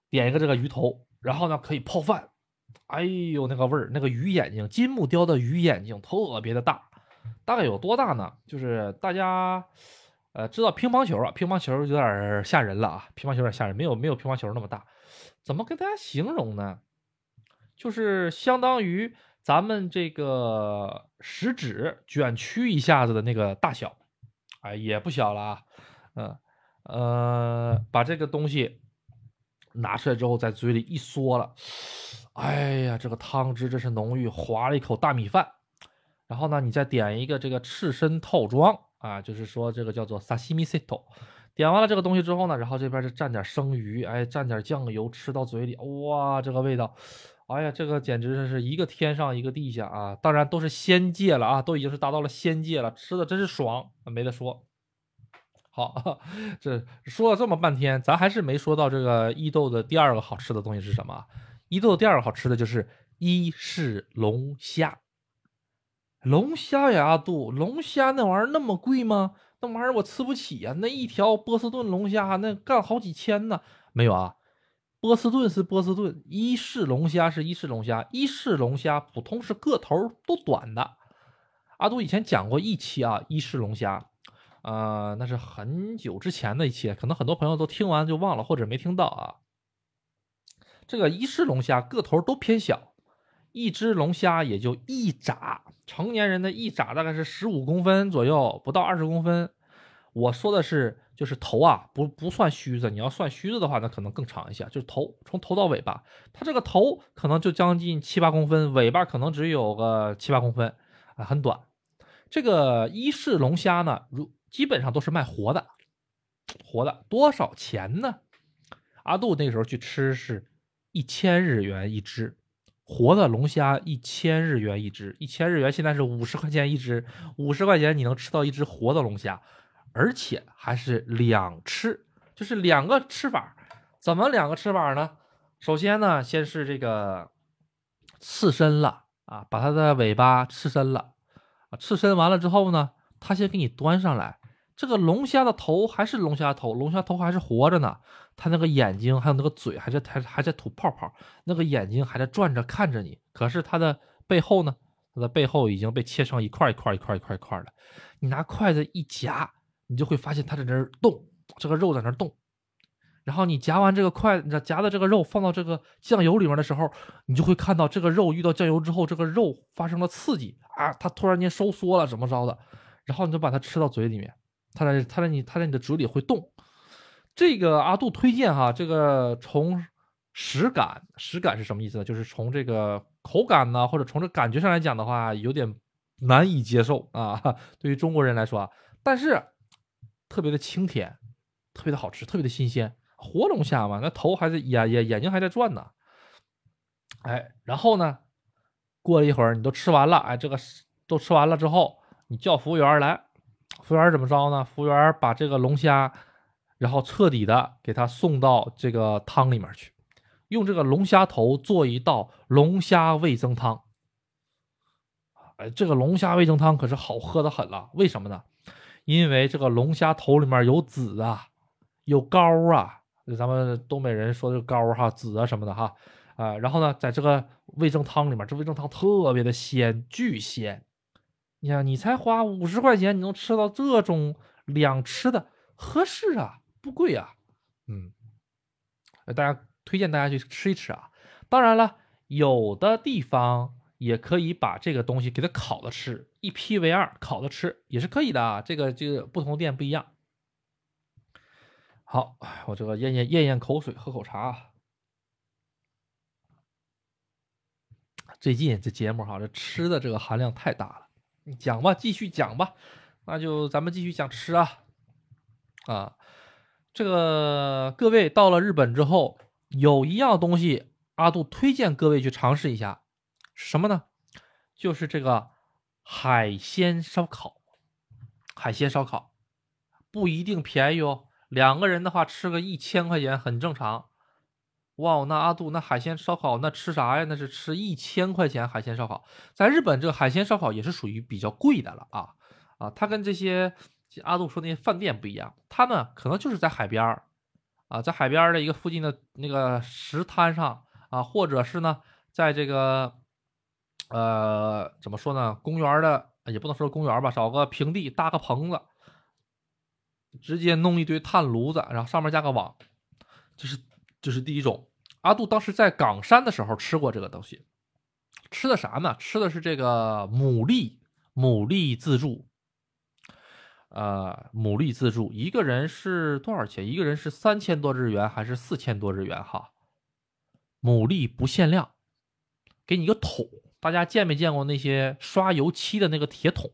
点一个这个鱼头，然后呢可以泡饭，哎呦那个味儿，那个鱼眼睛，金木雕的鱼眼睛特别的大，大概有多大呢？就是大家。呃，知道乒乓球啊，乒乓球有点吓人了啊，乒乓球有点吓人，没有没有乒乓球那么大，怎么跟大家形容呢？就是相当于咱们这个食指卷曲一下子的那个大小，哎，也不小了啊，嗯呃，把这个东西拿出来之后，在嘴里一嗦了，哎呀，这个汤汁真是浓郁，划了一口大米饭，然后呢，你再点一个这个刺身套装。啊，就是说这个叫做 sashimi seto，点完了这个东西之后呢，然后这边就蘸点生鱼，哎，蘸点酱油，吃到嘴里，哇，这个味道，哎呀，这个简直是一个天上一个地下啊！当然都是仙界了啊，都已经是达到了仙界了，吃的真是爽，没得说。好，[LAUGHS] 这说了这么半天，咱还是没说到这个伊豆的第二个好吃的东西是什么？伊豆第二个好吃的就是伊势龙虾。龙虾呀，阿杜，龙虾那玩意儿那么贵吗？那玩意儿我吃不起呀。那一条波士顿龙虾那干好几千呢。没有啊，波士顿是波士顿，伊势龙虾是伊势龙虾。伊势龙虾普通是个头都短的。阿杜以前讲过一期啊，伊势龙虾，呃，那是很久之前的一期，可能很多朋友都听完就忘了或者没听到啊。这个伊氏龙虾个头都偏小。一只龙虾也就一掌，成年人的一掌大概是十五公分左右，不到二十公分。我说的是就是头啊，不不算须子。你要算须子的话，那可能更长一些。就是头，从头到尾巴，它这个头可能就将近七八公分，尾巴可能只有个七八公分，啊，很短。这个伊氏龙虾呢，如基本上都是卖活的，活的多少钱呢？阿杜那时候去吃是一千日元一只。活的龙虾一千日元一只，一千日元现在是五十块钱一只，五十块钱你能吃到一只活的龙虾，而且还是两吃，就是两个吃法。怎么两个吃法呢？首先呢，先是这个刺身了啊，把它的尾巴刺身了，刺身完了之后呢，他先给你端上来。这个龙虾的头还是龙虾头，龙虾头还是活着呢。它那个眼睛还有那个嘴还在还还在吐泡泡，那个眼睛还在转着看着你。可是它的背后呢，它的背后已经被切成一块一块一块一块一块的。你拿筷子一夹，你就会发现它在那儿动，这个肉在那儿动。然后你夹完这个筷，你夹的这个肉放到这个酱油里面的时候，你就会看到这个肉遇到酱油之后，这个肉发生了刺激啊，它突然间收缩了，怎么着的？然后你就把它吃到嘴里面，它在它在你它在你的嘴里会动。这个阿杜推荐哈，这个从食感，食感是什么意思呢？就是从这个口感呢，或者从这感觉上来讲的话，有点难以接受啊，对于中国人来说啊，但是特别的清甜，特别的好吃，特别的新鲜。活龙虾嘛，那头还在眼眼眼睛还在转呢，哎，然后呢，过了一会儿，你都吃完了，哎，这个都吃完了之后，你叫服务员来，服务员怎么着呢？服务员把这个龙虾，然后彻底的给它送到这个汤里面去，用这个龙虾头做一道龙虾味增汤。哎，这个龙虾味增汤可是好喝的很了，为什么呢？因为这个龙虾头里面有籽啊，有膏啊。就咱们东北人说的膏哈籽啊什么的哈啊，然后呢，在这个味增汤里面，这味增汤特别的鲜，巨鲜。你看，你才花五十块钱，你能吃到这种两吃的，合适啊，不贵啊。嗯，大家推荐大家去吃一吃啊。当然了，有的地方也可以把这个东西给它烤着吃，一劈为二，烤着吃也是可以的啊。这个这个不同店不一样。好，我这个咽咽咽咽口水，喝口茶。最近这节目哈，这吃的这个含量太大了。你讲吧，继续讲吧。那就咱们继续讲吃啊。啊，这个各位到了日本之后，有一样东西，阿杜推荐各位去尝试一下，什么呢？就是这个海鲜烧烤。海鲜烧烤不一定便宜哦。两个人的话，吃个一千块钱很正常。哇，那阿杜那海鲜烧烤那吃啥呀？那是吃一千块钱海鲜烧烤。在日本，这个海鲜烧烤也是属于比较贵的了啊啊！它跟这些阿杜说那些饭店不一样，它呢可能就是在海边儿啊，在海边的一个附近的那个石滩上啊，或者是呢，在这个呃怎么说呢？公园的也不能说公园吧，找个平地搭个棚子。直接弄一堆炭炉子，然后上面加个网，这是这是第一种。阿杜当时在冈山的时候吃过这个东西，吃的啥呢？吃的是这个牡蛎，牡蛎自助。呃，牡蛎自助，一个人是多少钱？一个人是三千多日元还是四千多日元？哈，牡蛎不限量，给你一个桶，大家见没见过那些刷油漆的那个铁桶？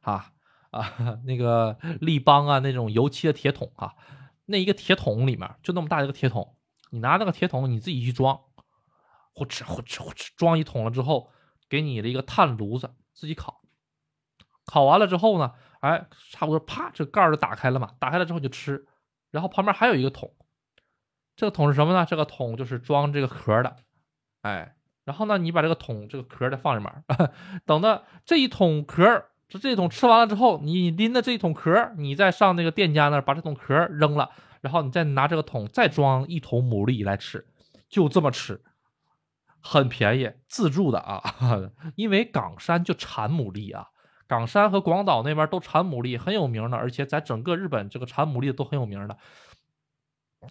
啊？啊，[LAUGHS] 那个立邦啊，那种油漆的铁桶啊，那一个铁桶里面就那么大一个铁桶，你拿那个铁桶你自己去装，呼哧呼哧呼哧装一桶了之后，给你的一个炭炉子自己烤，烤完了之后呢，哎，差不多啪，这盖儿就打开了嘛，打开了之后就吃，然后旁边还有一个桶，这个桶是什么呢？这个桶就是装这个壳的，哎，然后呢，你把这个桶这个壳再放里面，[LAUGHS] 等到这一桶壳。这这桶吃完了之后，你拎着这一桶壳，你再上那个店家那儿把这桶壳扔了，然后你再拿这个桶再装一桶牡蛎来吃，就这么吃，很便宜，自助的啊。[LAUGHS] 因为冈山就产牡蛎啊，冈山和广岛那边都产牡蛎，很有名的，而且在整个日本这个产牡蛎都很有名的。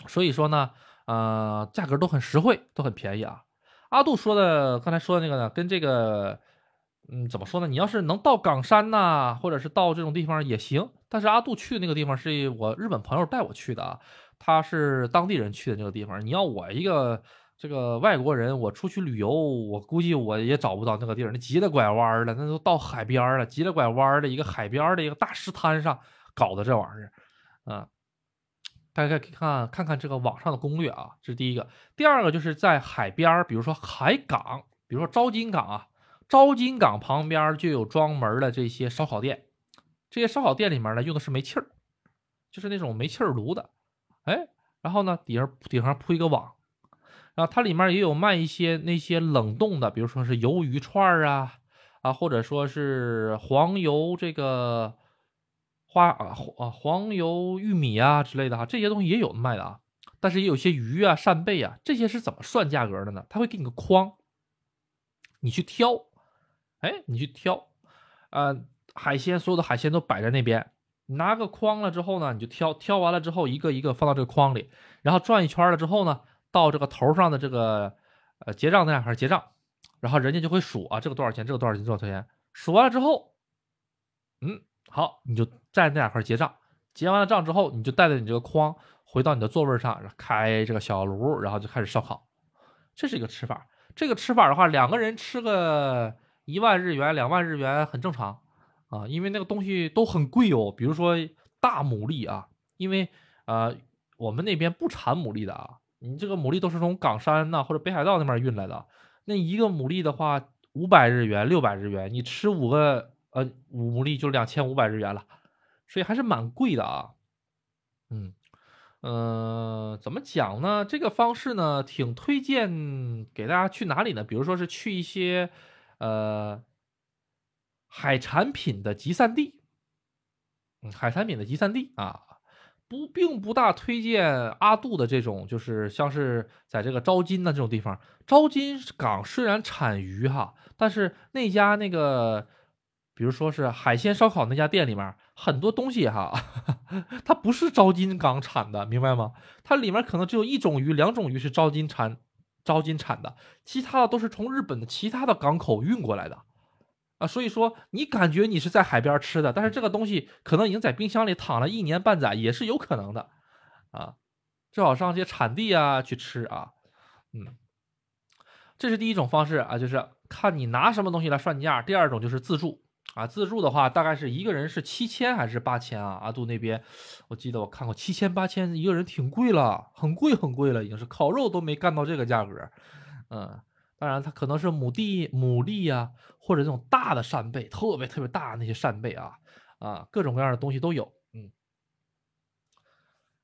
所以说呢，呃，价格都很实惠，都很便宜啊。阿杜说的刚才说的那个呢，跟这个。嗯，怎么说呢？你要是能到冈山呐，或者是到这种地方也行。但是阿杜去的那个地方是我日本朋友带我去的啊，他是当地人去的那个地方。你要我一个这个外国人，我出去旅游，我估计我也找不到那个地儿。那急了拐弯了，那都到海边了，急了拐弯的一个海边的一个大石滩上搞的这玩意儿，啊，大家可以看看看这个网上的攻略啊，这是第一个。第二个就是在海边儿，比如说海港，比如说昭金港啊。昭金港旁边就有专门的这些烧烤店，这些烧烤店里面呢用的是煤气儿，就是那种煤气儿炉的，哎，然后呢底下顶上铺一个网，然后它里面也有卖一些那些冷冻的，比如说是鱿鱼串啊，啊或者说是黄油这个花啊黄黄油玉米啊之类的哈，这些东西也有卖的啊，但是也有些鱼啊扇贝啊，这些是怎么算价格的呢？他会给你个筐，你去挑。哎，你去挑，呃，海鲜所有的海鲜都摆在那边，拿个筐了之后呢，你就挑，挑完了之后一个一个放到这个筐里，然后转一圈了之后呢，到这个头上的这个呃结账那块结账，然后人家就会数啊，这个多少钱，这个多少钱，多少钱，数完了之后，嗯，好，你就在那两块结账，结完了账之后，你就带着你这个筐回到你的座位上，开这个小炉，然后就开始烧烤，这是一个吃法。这个吃法的话，两个人吃个一万日元、两万日元很正常啊，因为那个东西都很贵哦。比如说大牡蛎啊，因为呃我们那边不产牡蛎的啊，你这个牡蛎都是从冈山呐或者北海道那边运来的，那一个牡蛎的话五百日元、六百日元，你吃五个呃五牡蛎就两千五百日元了，所以还是蛮贵的啊。嗯。呃，怎么讲呢？这个方式呢，挺推荐给大家去哪里呢？比如说是去一些呃海产品的集散地，海产品的集散地啊，不，并不大推荐阿杜的这种，就是像是在这个招金的这种地方。招金港虽然产鱼哈，但是那家那个。比如说是海鲜烧烤那家店里面很多东西哈，[LAUGHS] 它不是招金港产的，明白吗？它里面可能只有一种鱼、两种鱼是招金产、招金产的，其他的都是从日本的其他的港口运过来的啊。所以说你感觉你是在海边吃的，但是这个东西可能已经在冰箱里躺了一年半载，也是有可能的啊。最好上这些产地啊去吃啊，嗯，这是第一种方式啊，就是看你拿什么东西来算价。第二种就是自助。啊，自助的话大概是一个人是七千还是八千啊？阿杜那边，我记得我看过七千八千一个人挺贵了，很贵很贵了，已经是烤肉都没干到这个价格。嗯，当然它可能是牡蛎、牡蛎呀，或者那种大的扇贝，特别特别大那些扇贝啊，啊，各种各样的东西都有。嗯，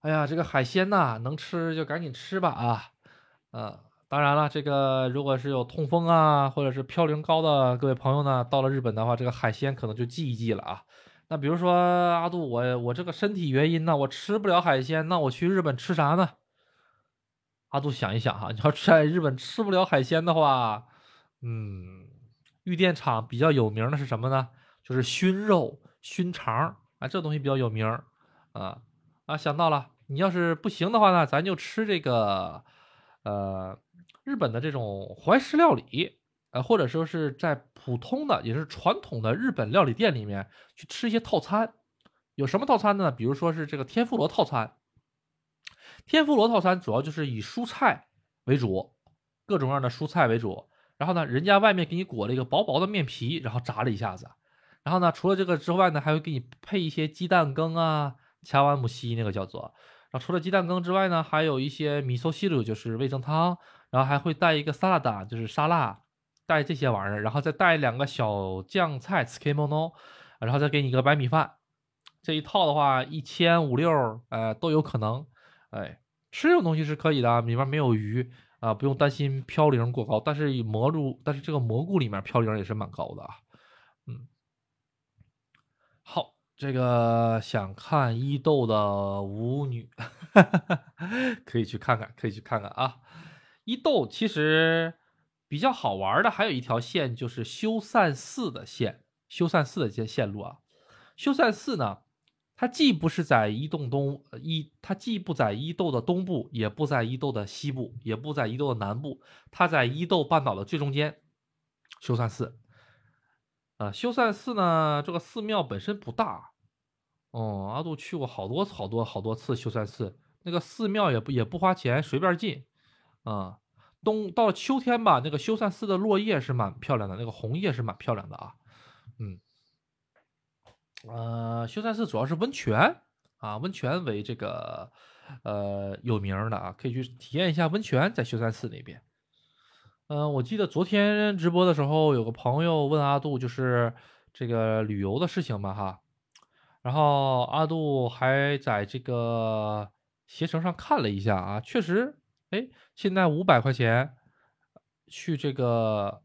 哎呀，这个海鲜呐，能吃就赶紧吃吧啊，嗯。当然了，这个如果是有痛风啊，或者是嘌呤高的各位朋友呢，到了日本的话，这个海鲜可能就忌一忌了啊。那比如说阿杜，我我这个身体原因呢，我吃不了海鲜，那我去日本吃啥呢？阿杜想一想哈，你要在日本吃不了海鲜的话，嗯，玉电厂比较有名的是什么呢？就是熏肉、熏肠啊，这东西比较有名啊啊，想到了，你要是不行的话呢，咱就吃这个，呃。日本的这种怀石料理，呃，或者说是在普通的也是传统的日本料理店里面去吃一些套餐，有什么套餐呢？比如说是这个天妇罗套餐。天妇罗套餐主要就是以蔬菜为主，各种各样的蔬菜为主。然后呢，人家外面给你裹了一个薄薄的面皮，然后炸了一下子。然后呢，除了这个之外呢，还会给你配一些鸡蛋羹啊，恰碗姆西那个叫做。然后除了鸡蛋羹之外呢，还有一些米索西鲁，就是味增汤。然后还会带一个沙拉达，就是沙拉，带这些玩意儿，然后再带两个小酱菜 s k i m o n o 然后再给你一个白米饭，这一套的话一千五六，呃都有可能，哎，吃这种东西是可以的，里面没有鱼啊，不用担心嘌呤过高，但是蘑菇，但是这个蘑菇里面嘌呤也是蛮高的啊，嗯，好，这个想看伊豆的舞女，[LAUGHS] 可以去看看，可以去看看啊。伊豆其实比较好玩的，还有一条线就是修善寺的线，修善寺的这线路啊。修善寺呢，它既不是在伊豆东伊，它既不在伊豆的东部，也不在伊豆的西部，也不在伊豆的南部，它在伊豆半岛的最中间。修善寺，啊，修善寺呢，这个寺庙本身不大，哦，阿杜去过好多好多好多次修善寺，那个寺庙也不也不花钱，随便进。啊，冬到了秋天吧，那个修善寺的落叶是蛮漂亮的，那个红叶是蛮漂亮的啊。嗯，呃，修善寺主要是温泉啊，温泉为这个呃有名的啊，可以去体验一下温泉，在修善寺那边。嗯，我记得昨天直播的时候，有个朋友问阿杜，就是这个旅游的事情嘛哈，然后阿杜还在这个携程上看了一下啊，确实。哎，现在五百块钱去这个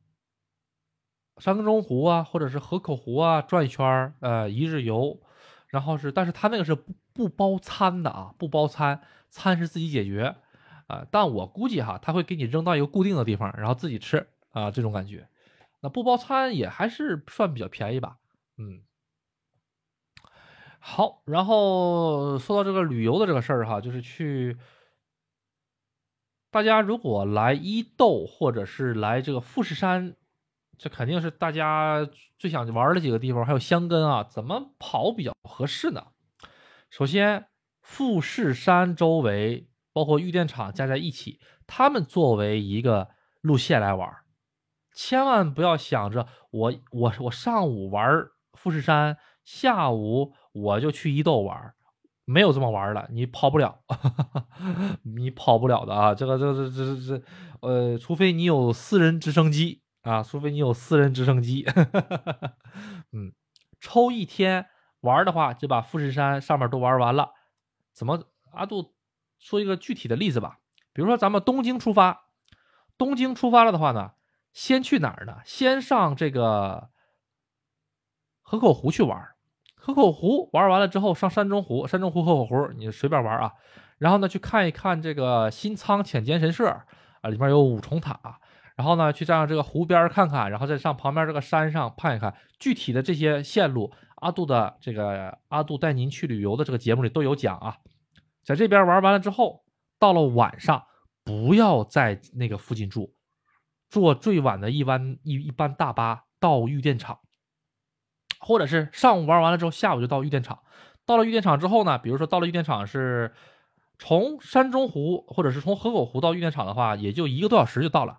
山中湖啊，或者是河口湖啊转一圈儿，呃，一日游，然后是，但是他那个是不不包餐的啊，不包餐，餐是自己解决啊。但我估计哈，他会给你扔到一个固定的地方，然后自己吃啊，这种感觉。那不包餐也还是算比较便宜吧。嗯，好，然后说到这个旅游的这个事儿哈，就是去。大家如果来伊豆或者是来这个富士山，这肯定是大家最想玩的几个地方。还有香根啊，怎么跑比较合适呢？首先，富士山周围包括玉电场加在一起，他们作为一个路线来玩，千万不要想着我我我上午玩富士山，下午我就去伊豆玩。没有这么玩的，你跑不了，[LAUGHS] 你跑不了的啊！这个、这、个这、这、这，呃，除非你有私人直升机啊，除非你有私人直升机。[LAUGHS] 嗯，抽一天玩的话，就把富士山上面都玩完了。怎么？阿杜说一个具体的例子吧。比如说，咱们东京出发，东京出发了的话呢，先去哪儿呢？先上这个河口湖去玩。河口湖玩完了之后，上山中湖，山中湖、河口湖，你随便玩啊。然后呢，去看一看这个新仓浅间神社啊，里面有五重塔。然后呢，去站上这个湖边看看，然后再上旁边这个山上看一看。具体的这些线路，阿杜的这个阿杜带您去旅游的这个节目里都有讲啊。在这边玩完了之后，到了晚上，不要在那个附近住，坐最晚的一班一一班大巴到玉电场。或者是上午玩完了之后，下午就到玉电场。到了玉电场之后呢，比如说到了玉电场是从山中湖或者是从河口湖到玉电场的话，也就一个多小时就到了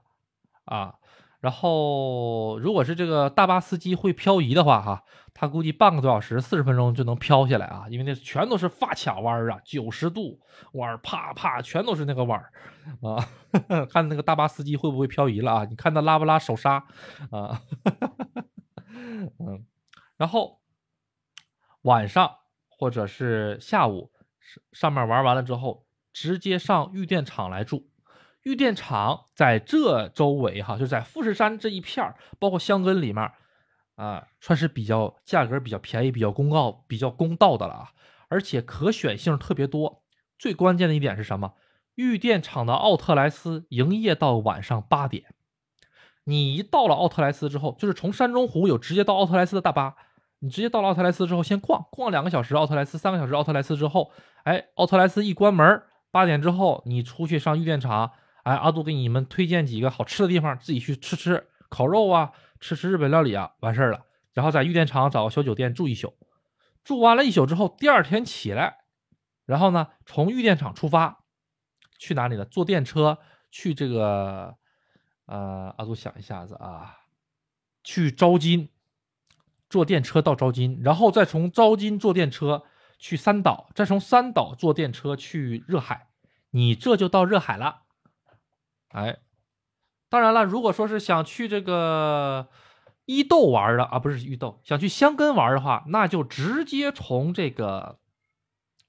啊。然后如果是这个大巴司机会漂移的话，哈，他估计半个多小时、四十分钟就能漂下来啊，因为那全都是发卡弯啊，九十度弯，啪啪全都是那个弯啊。[LAUGHS] 看那个大巴司机会不会漂移了啊？你看他拉不拉手刹啊？[LAUGHS] 嗯。然后晚上或者是下午上上面玩完了之后，直接上玉电场来住。玉电场在这周围哈，就在富士山这一片包括香根里面啊，算是比较价格比较便宜、比较公告、比较公道的了啊。而且可选性特别多。最关键的一点是什么？玉电场的奥特莱斯营业到晚上八点。你一到了奥特莱斯之后，就是从山中湖有直接到奥特莱斯的大巴。你直接到了奥特莱斯之后，先逛逛两个小时，奥特莱斯三个小时，奥特莱斯之后，哎，奥特莱斯一关门，八点之后你出去上玉电场，哎，阿杜给你们推荐几个好吃的地方，自己去吃吃烤肉啊，吃吃日本料理啊，完事儿了。然后在玉电场找个小酒店住一宿，住完了一宿之后，第二天起来，然后呢，从玉电场出发，去哪里呢？坐电车去这个，呃，阿杜想一下子啊，去招金。坐电车到招金，然后再从招金坐电车去三岛，再从三岛坐电车去热海，你这就到热海了。哎，当然了，如果说是想去这个伊豆玩的啊，不是伊豆，想去香根玩的话，那就直接从这个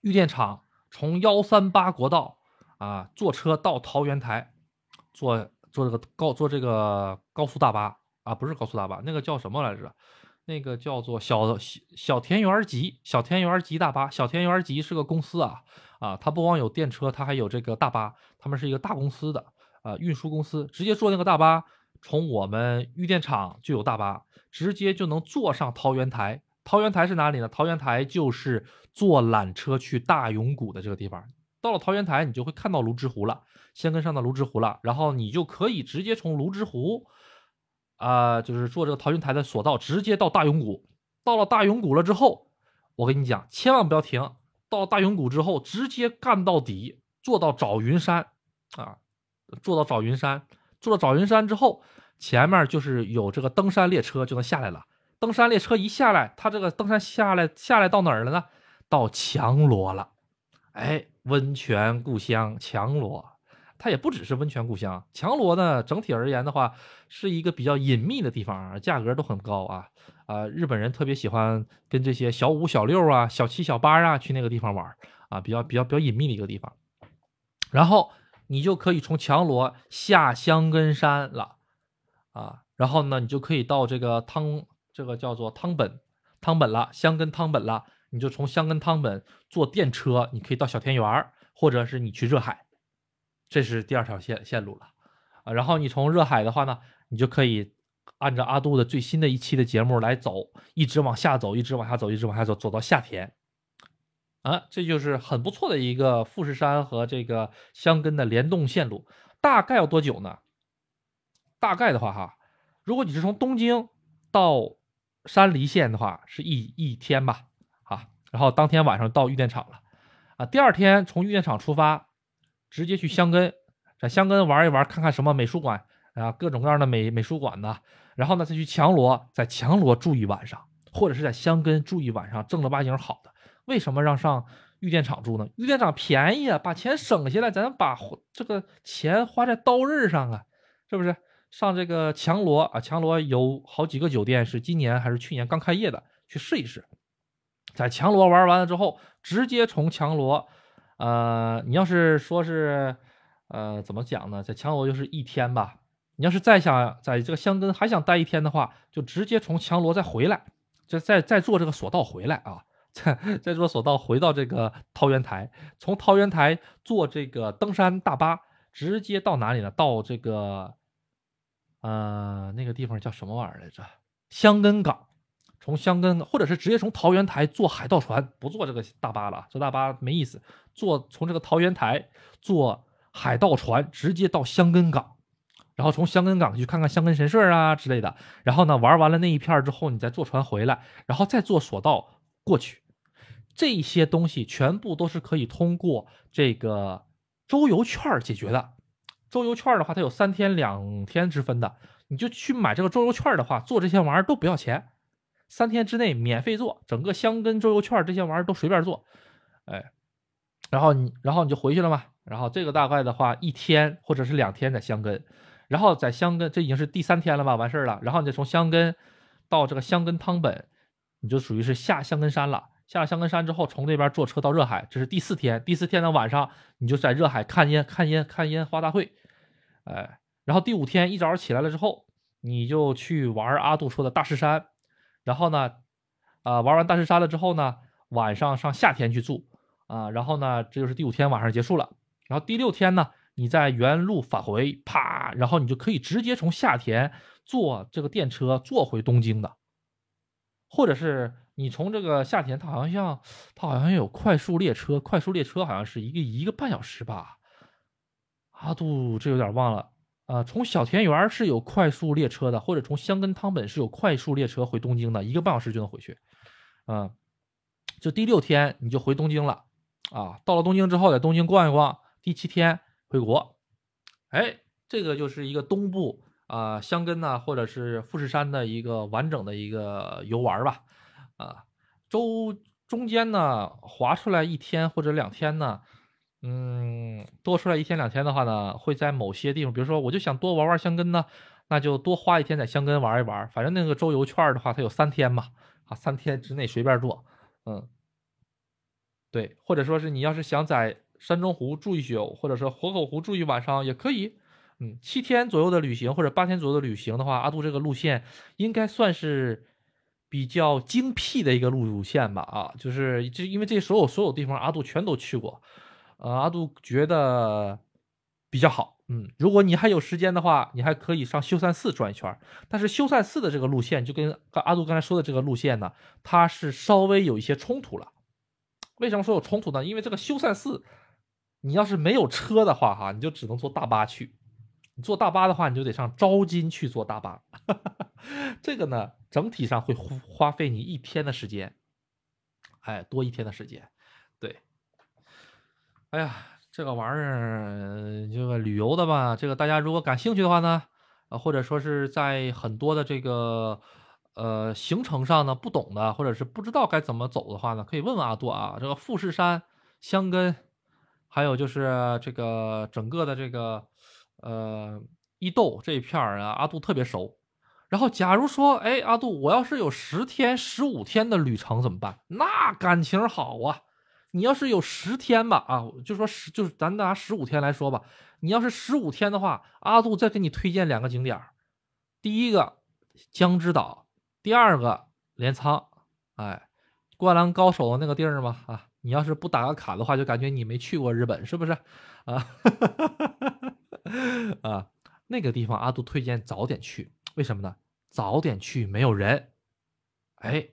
玉电场，从幺三八国道啊坐车到桃园台，坐坐这个高坐这个高速大巴啊，不是高速大巴，那个叫什么来着？那个叫做小小田园吉小田园吉大巴，小田园吉是个公司啊啊，它不光有电车，它还有这个大巴，他们是一个大公司的啊运输公司，直接坐那个大巴，从我们玉电厂就有大巴，直接就能坐上桃园台。桃园台是哪里呢？桃园台就是坐缆车去大永谷的这个地方。到了桃园台，你就会看到泸沽湖了，先跟上到泸沽湖了，然后你就可以直接从泸沽湖。啊，就是坐这个桃园台的索道，直接到大永谷。到了大永谷了之后，我跟你讲，千万不要停。到大永谷之后，直接干到底，坐到找云山啊，坐到找云山，坐到找云山之后，前面就是有这个登山列车就能下来了。登山列车一下来，它这个登山下来下来到哪儿了呢？到强罗了。哎，温泉故乡强罗。它也不只是温泉故乡，强罗呢，整体而言的话，是一个比较隐秘的地方啊，价格都很高啊，啊，日本人特别喜欢跟这些小五、小六啊、小七、小八啊去那个地方玩啊，比较比较比较隐秘的一个地方。然后你就可以从强罗下香根山了啊，然后呢，你就可以到这个汤，这个叫做汤本，汤本了，香根汤本了，你就从香根汤本坐电车，你可以到小田园，或者是你去热海。这是第二条线线路了，啊，然后你从热海的话呢，你就可以按照阿杜的最新的一期的节目来走，一直往下走，一直往下走，一直往下走，走到夏天，啊，这就是很不错的一个富士山和这个箱根的联动线路。大概要多久呢？大概的话哈，如果你是从东京到山梨县的话，是一一天吧，啊，然后当天晚上到玉电厂了，啊，第二天从玉电厂出发，直接去香根，在香根玩一玩，看看什么美术馆啊，各种各样的美美术馆呢。然后呢，再去强罗，在强罗住一晚上，或者是在香根住一晚上，正儿八经好的。为什么让上玉电厂住呢？玉电厂便宜啊，把钱省下来，咱把这个钱花在刀刃上啊，是不是？上这个强罗啊，强罗有好几个酒店是今年还是去年刚开业的，去试一试。在强罗玩完了之后，直接从强罗，呃，你要是说是，呃，怎么讲呢？在强罗就是一天吧。你要是再想在这个香根还想待一天的话，就直接从强罗再回来，就再再坐这个索道回来啊，[LAUGHS] 再再坐索道回到这个桃源台，从桃源台坐这个登山大巴，直接到哪里呢？到这个，呃，那个地方叫什么玩意儿来着？香根港，从香根或者是直接从桃源台坐海盗船，不坐这个大巴了，坐大巴没意思，坐从这个桃源台坐海盗船直接到香根港。然后从香根港去看看香根神社啊之类的，然后呢玩完了那一片之后，你再坐船回来，然后再坐索道过去，这些东西全部都是可以通过这个周游券解决的。周游券的话，它有三天两天之分的，你就去买这个周游券的话，做这些玩意儿都不要钱，三天之内免费做，整个香根周游券这些玩意儿都随便做，哎，然后你然后你就回去了嘛，然后这个大概的话一天或者是两天在香根。然后在香根，这已经是第三天了吧？完事儿了。然后你再从香根到这个香根汤本，你就属于是下香根山了。下了香根山之后，从那边坐车到热海，这是第四天。第四天的晚上，你就在热海看烟、看烟、看烟花大会。哎，然后第五天一早起来了之后，你就去玩阿杜说的大石山。然后呢，啊，玩完大石山了之后呢，晚上上夏天去住啊。然后呢，这就是第五天晚上结束了。然后第六天呢？你在原路返回，啪，然后你就可以直接从夏田坐这个电车坐回东京的，或者是你从这个夏天，它好像它好像有快速列车，快速列车好像是一个一个半小时吧。阿杜这有点忘了啊。从小田园是有快速列车的，或者从香根汤本是有快速列车回东京的，一个半小时就能回去。嗯，就第六天你就回东京了啊。到了东京之后，在东京逛一逛，第七天。回国，哎，这个就是一个东部啊，香根呐，或者是富士山的一个完整的一个游玩吧，啊，周中间呢划出来一天或者两天呢，嗯，多出来一天两天的话呢，会在某些地方，比如说我就想多玩玩香根呢，那就多花一天在香根玩一玩，反正那个周游券的话，它有三天嘛，啊，三天之内随便做，嗯，对，或者说是你要是想在。山中湖住一宿，或者说河口湖住一晚上也可以。嗯，七天左右的旅行或者八天左右的旅行的话，阿杜这个路线应该算是比较精辟的一个路线吧？啊，就是就因为这所有所有地方阿杜全都去过，呃，阿杜觉得比较好。嗯，如果你还有时间的话，你还可以上修善寺转一圈。但是修善寺的这个路线就跟阿杜刚才说的这个路线呢，它是稍微有一些冲突了。为什么说有冲突呢？因为这个修善寺。你要是没有车的话，哈，你就只能坐大巴去。你坐大巴的话，你就得上招金去坐大巴。[LAUGHS] 这个呢，整体上会花费你一天的时间，哎，多一天的时间。对，哎呀，这个玩意儿，这个旅游的吧，这个大家如果感兴趣的话呢，呃，或者说是在很多的这个呃行程上呢不懂的，或者是不知道该怎么走的话呢，可以问问阿杜啊。这个富士山、香根。还有就是这个整个的这个，呃，伊豆这一片儿啊，阿杜特别熟。然后，假如说，哎，阿杜，我要是有十天、十五天的旅程怎么办？那感情好啊！你要是有十天吧，啊，就说十，就是咱拿十五天来说吧。你要是十五天的话，阿杜再给你推荐两个景点。第一个江之岛，第二个镰仓。哎，灌篮高手那个地儿嘛，啊。你要是不打个卡的话，就感觉你没去过日本，是不是？啊，[LAUGHS] 啊，那个地方阿杜推荐早点去，为什么呢？早点去，没有人。哎，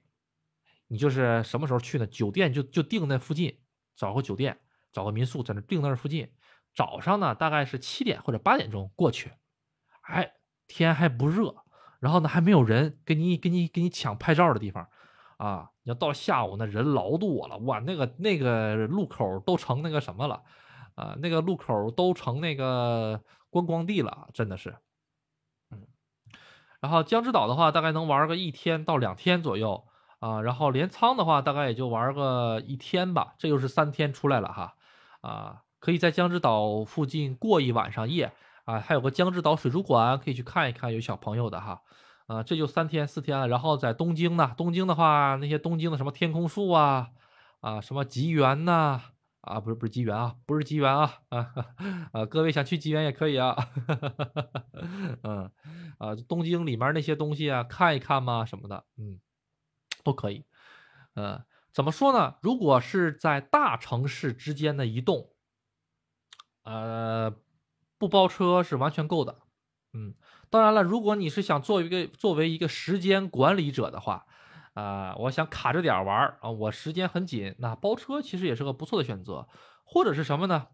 你就是什么时候去呢？酒店就就定那附近，找个酒店，找个民宿，在那定那附近。早上呢，大概是七点或者八点钟过去。哎，天还不热，然后呢还没有人给你给你给你抢拍照的地方。啊，你要到下午那人老多了，哇，那个那个路口都成那个什么了，啊，那个路口都成那个观光地了，真的是。嗯，然后江之岛的话，大概能玩个一天到两天左右啊，然后镰仓的话，大概也就玩个一天吧，这就是三天出来了哈，啊，可以在江之岛附近过一晚上夜啊，还有个江之岛水族馆可以去看一看，有小朋友的哈。啊，这就三天四天了。然后在东京呢，东京的话，那些东京的什么天空树啊，啊，什么吉原呐，啊，不是不是吉原啊，不是吉原啊，啊 [LAUGHS] 啊，各位想去吉原也可以啊，[LAUGHS] 嗯，啊，东京里面那些东西啊，看一看嘛，什么的，嗯，都可以。呃，怎么说呢？如果是在大城市之间的移动，呃，不包车是完全够的，嗯。当然了，如果你是想做一个作为一个时间管理者的话，啊，我想卡着点玩啊，我时间很紧，那包车其实也是个不错的选择。或者是什么呢？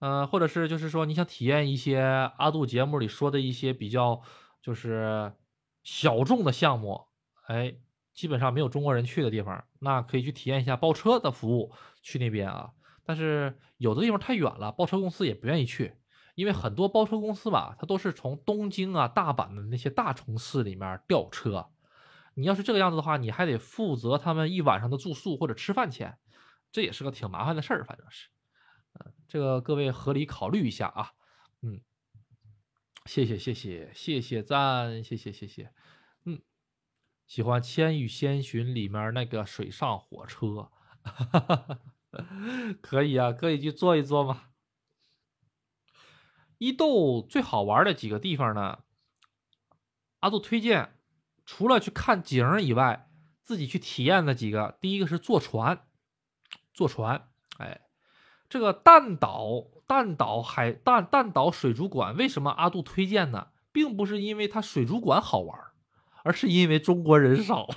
呃，或者是就是说你想体验一些阿杜节目里说的一些比较就是小众的项目，哎，基本上没有中国人去的地方，那可以去体验一下包车的服务，去那边啊。但是有的地方太远了，包车公司也不愿意去。因为很多包车公司吧，它都是从东京啊、大阪的那些大城市里面调车。你要是这个样子的话，你还得负责他们一晚上的住宿或者吃饭钱，这也是个挺麻烦的事儿，反正是。嗯，这个各位合理考虑一下啊。嗯，谢谢谢谢谢谢赞，谢谢谢谢。喜欢《千与千寻》里面那个水上火车，[LAUGHS] 可以啊，可以去坐一坐嘛。伊豆最好玩的几个地方呢？阿杜推荐，除了去看景以外，自己去体验的几个。第一个是坐船，坐船，哎，这个弹岛弹岛海弹弹岛水族馆，为什么阿杜推荐呢？并不是因为它水族馆好玩。而是因为中国人少，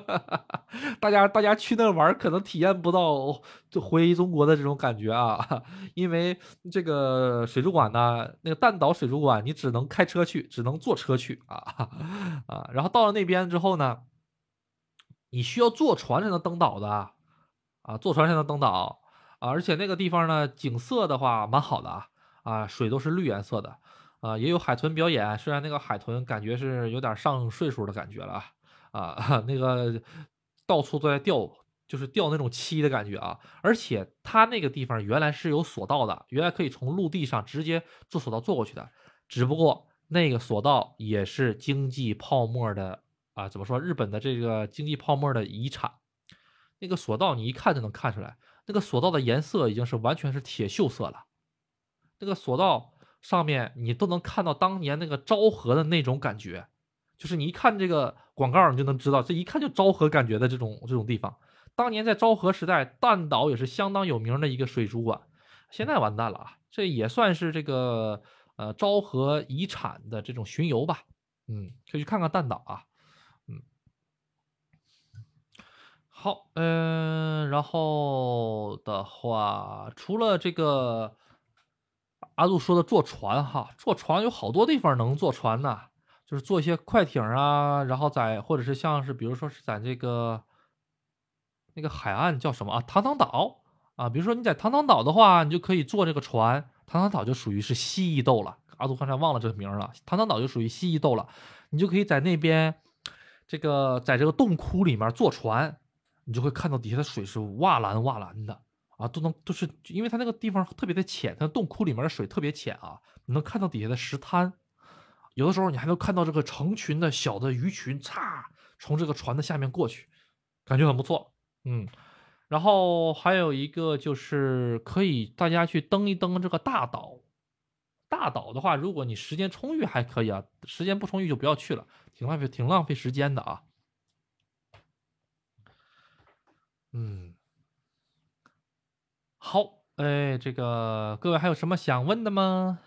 [LAUGHS] 大家大家去那玩可能体验不到就回中国的这种感觉啊，[LAUGHS] 因为这个水族馆呢，那个弹岛水族馆你只能开车去，只能坐车去啊 [LAUGHS] 啊，然后到了那边之后呢，你需要坐船才能登岛的啊，坐船才能登岛啊，而且那个地方呢，景色的话蛮好的啊，啊，水都是绿颜色的。啊，也有海豚表演，虽然那个海豚感觉是有点上岁数的感觉了啊，那个到处都在钓，就是钓那种漆的感觉啊。而且它那个地方原来是有索道的，原来可以从陆地上直接坐索道坐过去的。只不过那个索道也是经济泡沫的啊，怎么说？日本的这个经济泡沫的遗产。那个索道你一看就能看出来，那个索道的颜色已经是完全是铁锈色了。那个索道。上面你都能看到当年那个昭和的那种感觉，就是你一看这个广告，你就能知道，这一看就昭和感觉的这种这种地方。当年在昭和时代，弹岛也是相当有名的一个水族馆，现在完蛋了啊！这也算是这个呃昭和遗产的这种巡游吧，嗯，可以去看看弹岛啊，嗯，好，嗯，然后的话，除了这个。阿杜说的坐船哈，坐船有好多地方能坐船呢，就是坐一些快艇啊，然后在或者是像是比如说是在这个那个海岸叫什么啊，唐唐岛啊，比如说你在唐唐岛的话，你就可以坐这个船，唐唐岛就属于是蜥蜴斗了。阿杜刚才忘了这个名了，唐唐岛就属于蜥蜴斗了，你就可以在那边这个在这个洞窟里面坐船，你就会看到底下的水是哇蓝哇蓝的。啊，都能都是，因为它那个地方特别的浅，它洞窟里面的水特别浅啊，你能看到底下的石滩，有的时候你还能看到这个成群的小的鱼群，嚓，从这个船的下面过去，感觉很不错，嗯，然后还有一个就是可以大家去登一登这个大岛，大岛的话，如果你时间充裕还可以啊，时间不充裕就不要去了，挺浪费挺浪费时间的啊，嗯。好，哎，这个各位还有什么想问的吗？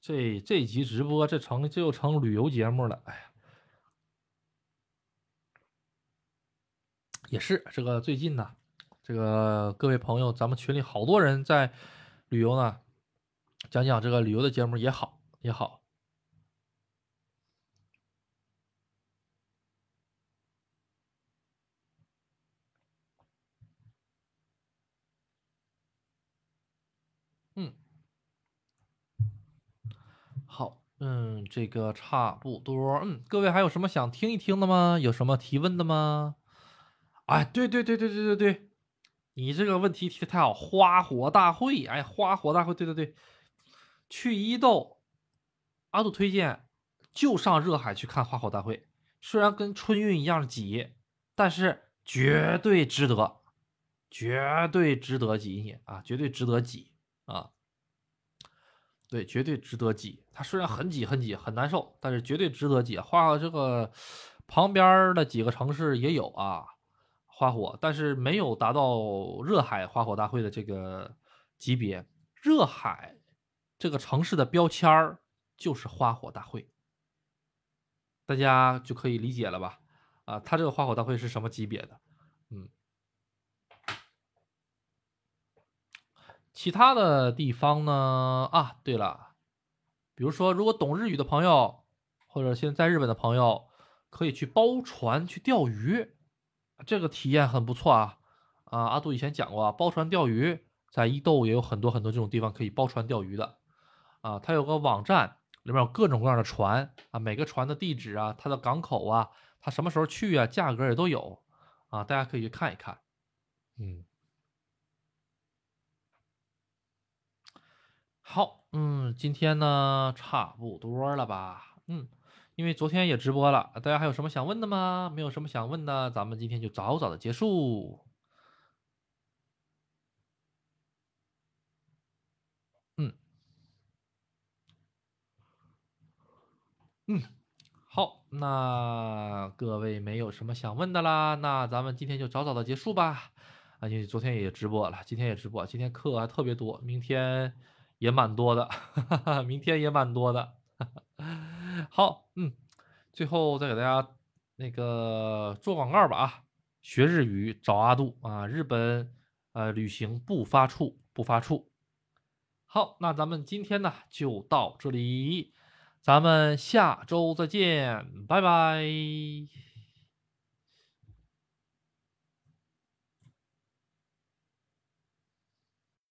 这这集直播这成这又成旅游节目了，哎呀，也是这个最近呢，这个各位朋友，咱们群里好多人在旅游呢，讲讲这个旅游的节目也好也好。嗯，好，嗯，这个差不多，嗯，各位还有什么想听一听的吗？有什么提问的吗？哎，对对对对对对对，你这个问题提的太好，花火大会，哎，花火大会，对对对，去伊豆，阿杜推荐就上热海去看花火大会，虽然跟春运一样挤，但是绝对值得，绝对值得挤你啊，绝对值得挤啊，对，绝对值得挤。它虽然很挤很挤很难受，但是绝对值得挤。花这个旁边的几个城市也有啊。花火，但是没有达到热海花火大会的这个级别。热海这个城市的标签儿就是花火大会，大家就可以理解了吧？啊，它这个花火大会是什么级别的？嗯，其他的地方呢？啊，对了，比如说，如果懂日语的朋友，或者现在在日本的朋友，可以去包船去钓鱼。这个体验很不错啊！啊，阿杜以前讲过啊，包船钓鱼在伊豆也有很多很多这种地方可以包船钓鱼的啊。它有个网站，里面有各种各样的船啊，每个船的地址啊，它的港口啊，它什么时候去啊，价格也都有啊，大家可以去看一看。嗯，好，嗯，今天呢差不多了吧？嗯。因为昨天也直播了，大家还有什么想问的吗？没有什么想问的，咱们今天就早早的结束。嗯，嗯，好，那各位没有什么想问的啦，那咱们今天就早早的结束吧。啊，因为昨天也直播了，今天也直播，今天课还特别多，明天也蛮多的，哈哈，明天也蛮多的。[LAUGHS] 好，嗯，最后再给大家那个做广告吧啊，学日语找阿杜啊，日本呃旅行不发怵不发怵。好，那咱们今天呢就到这里，咱们下周再见，拜拜。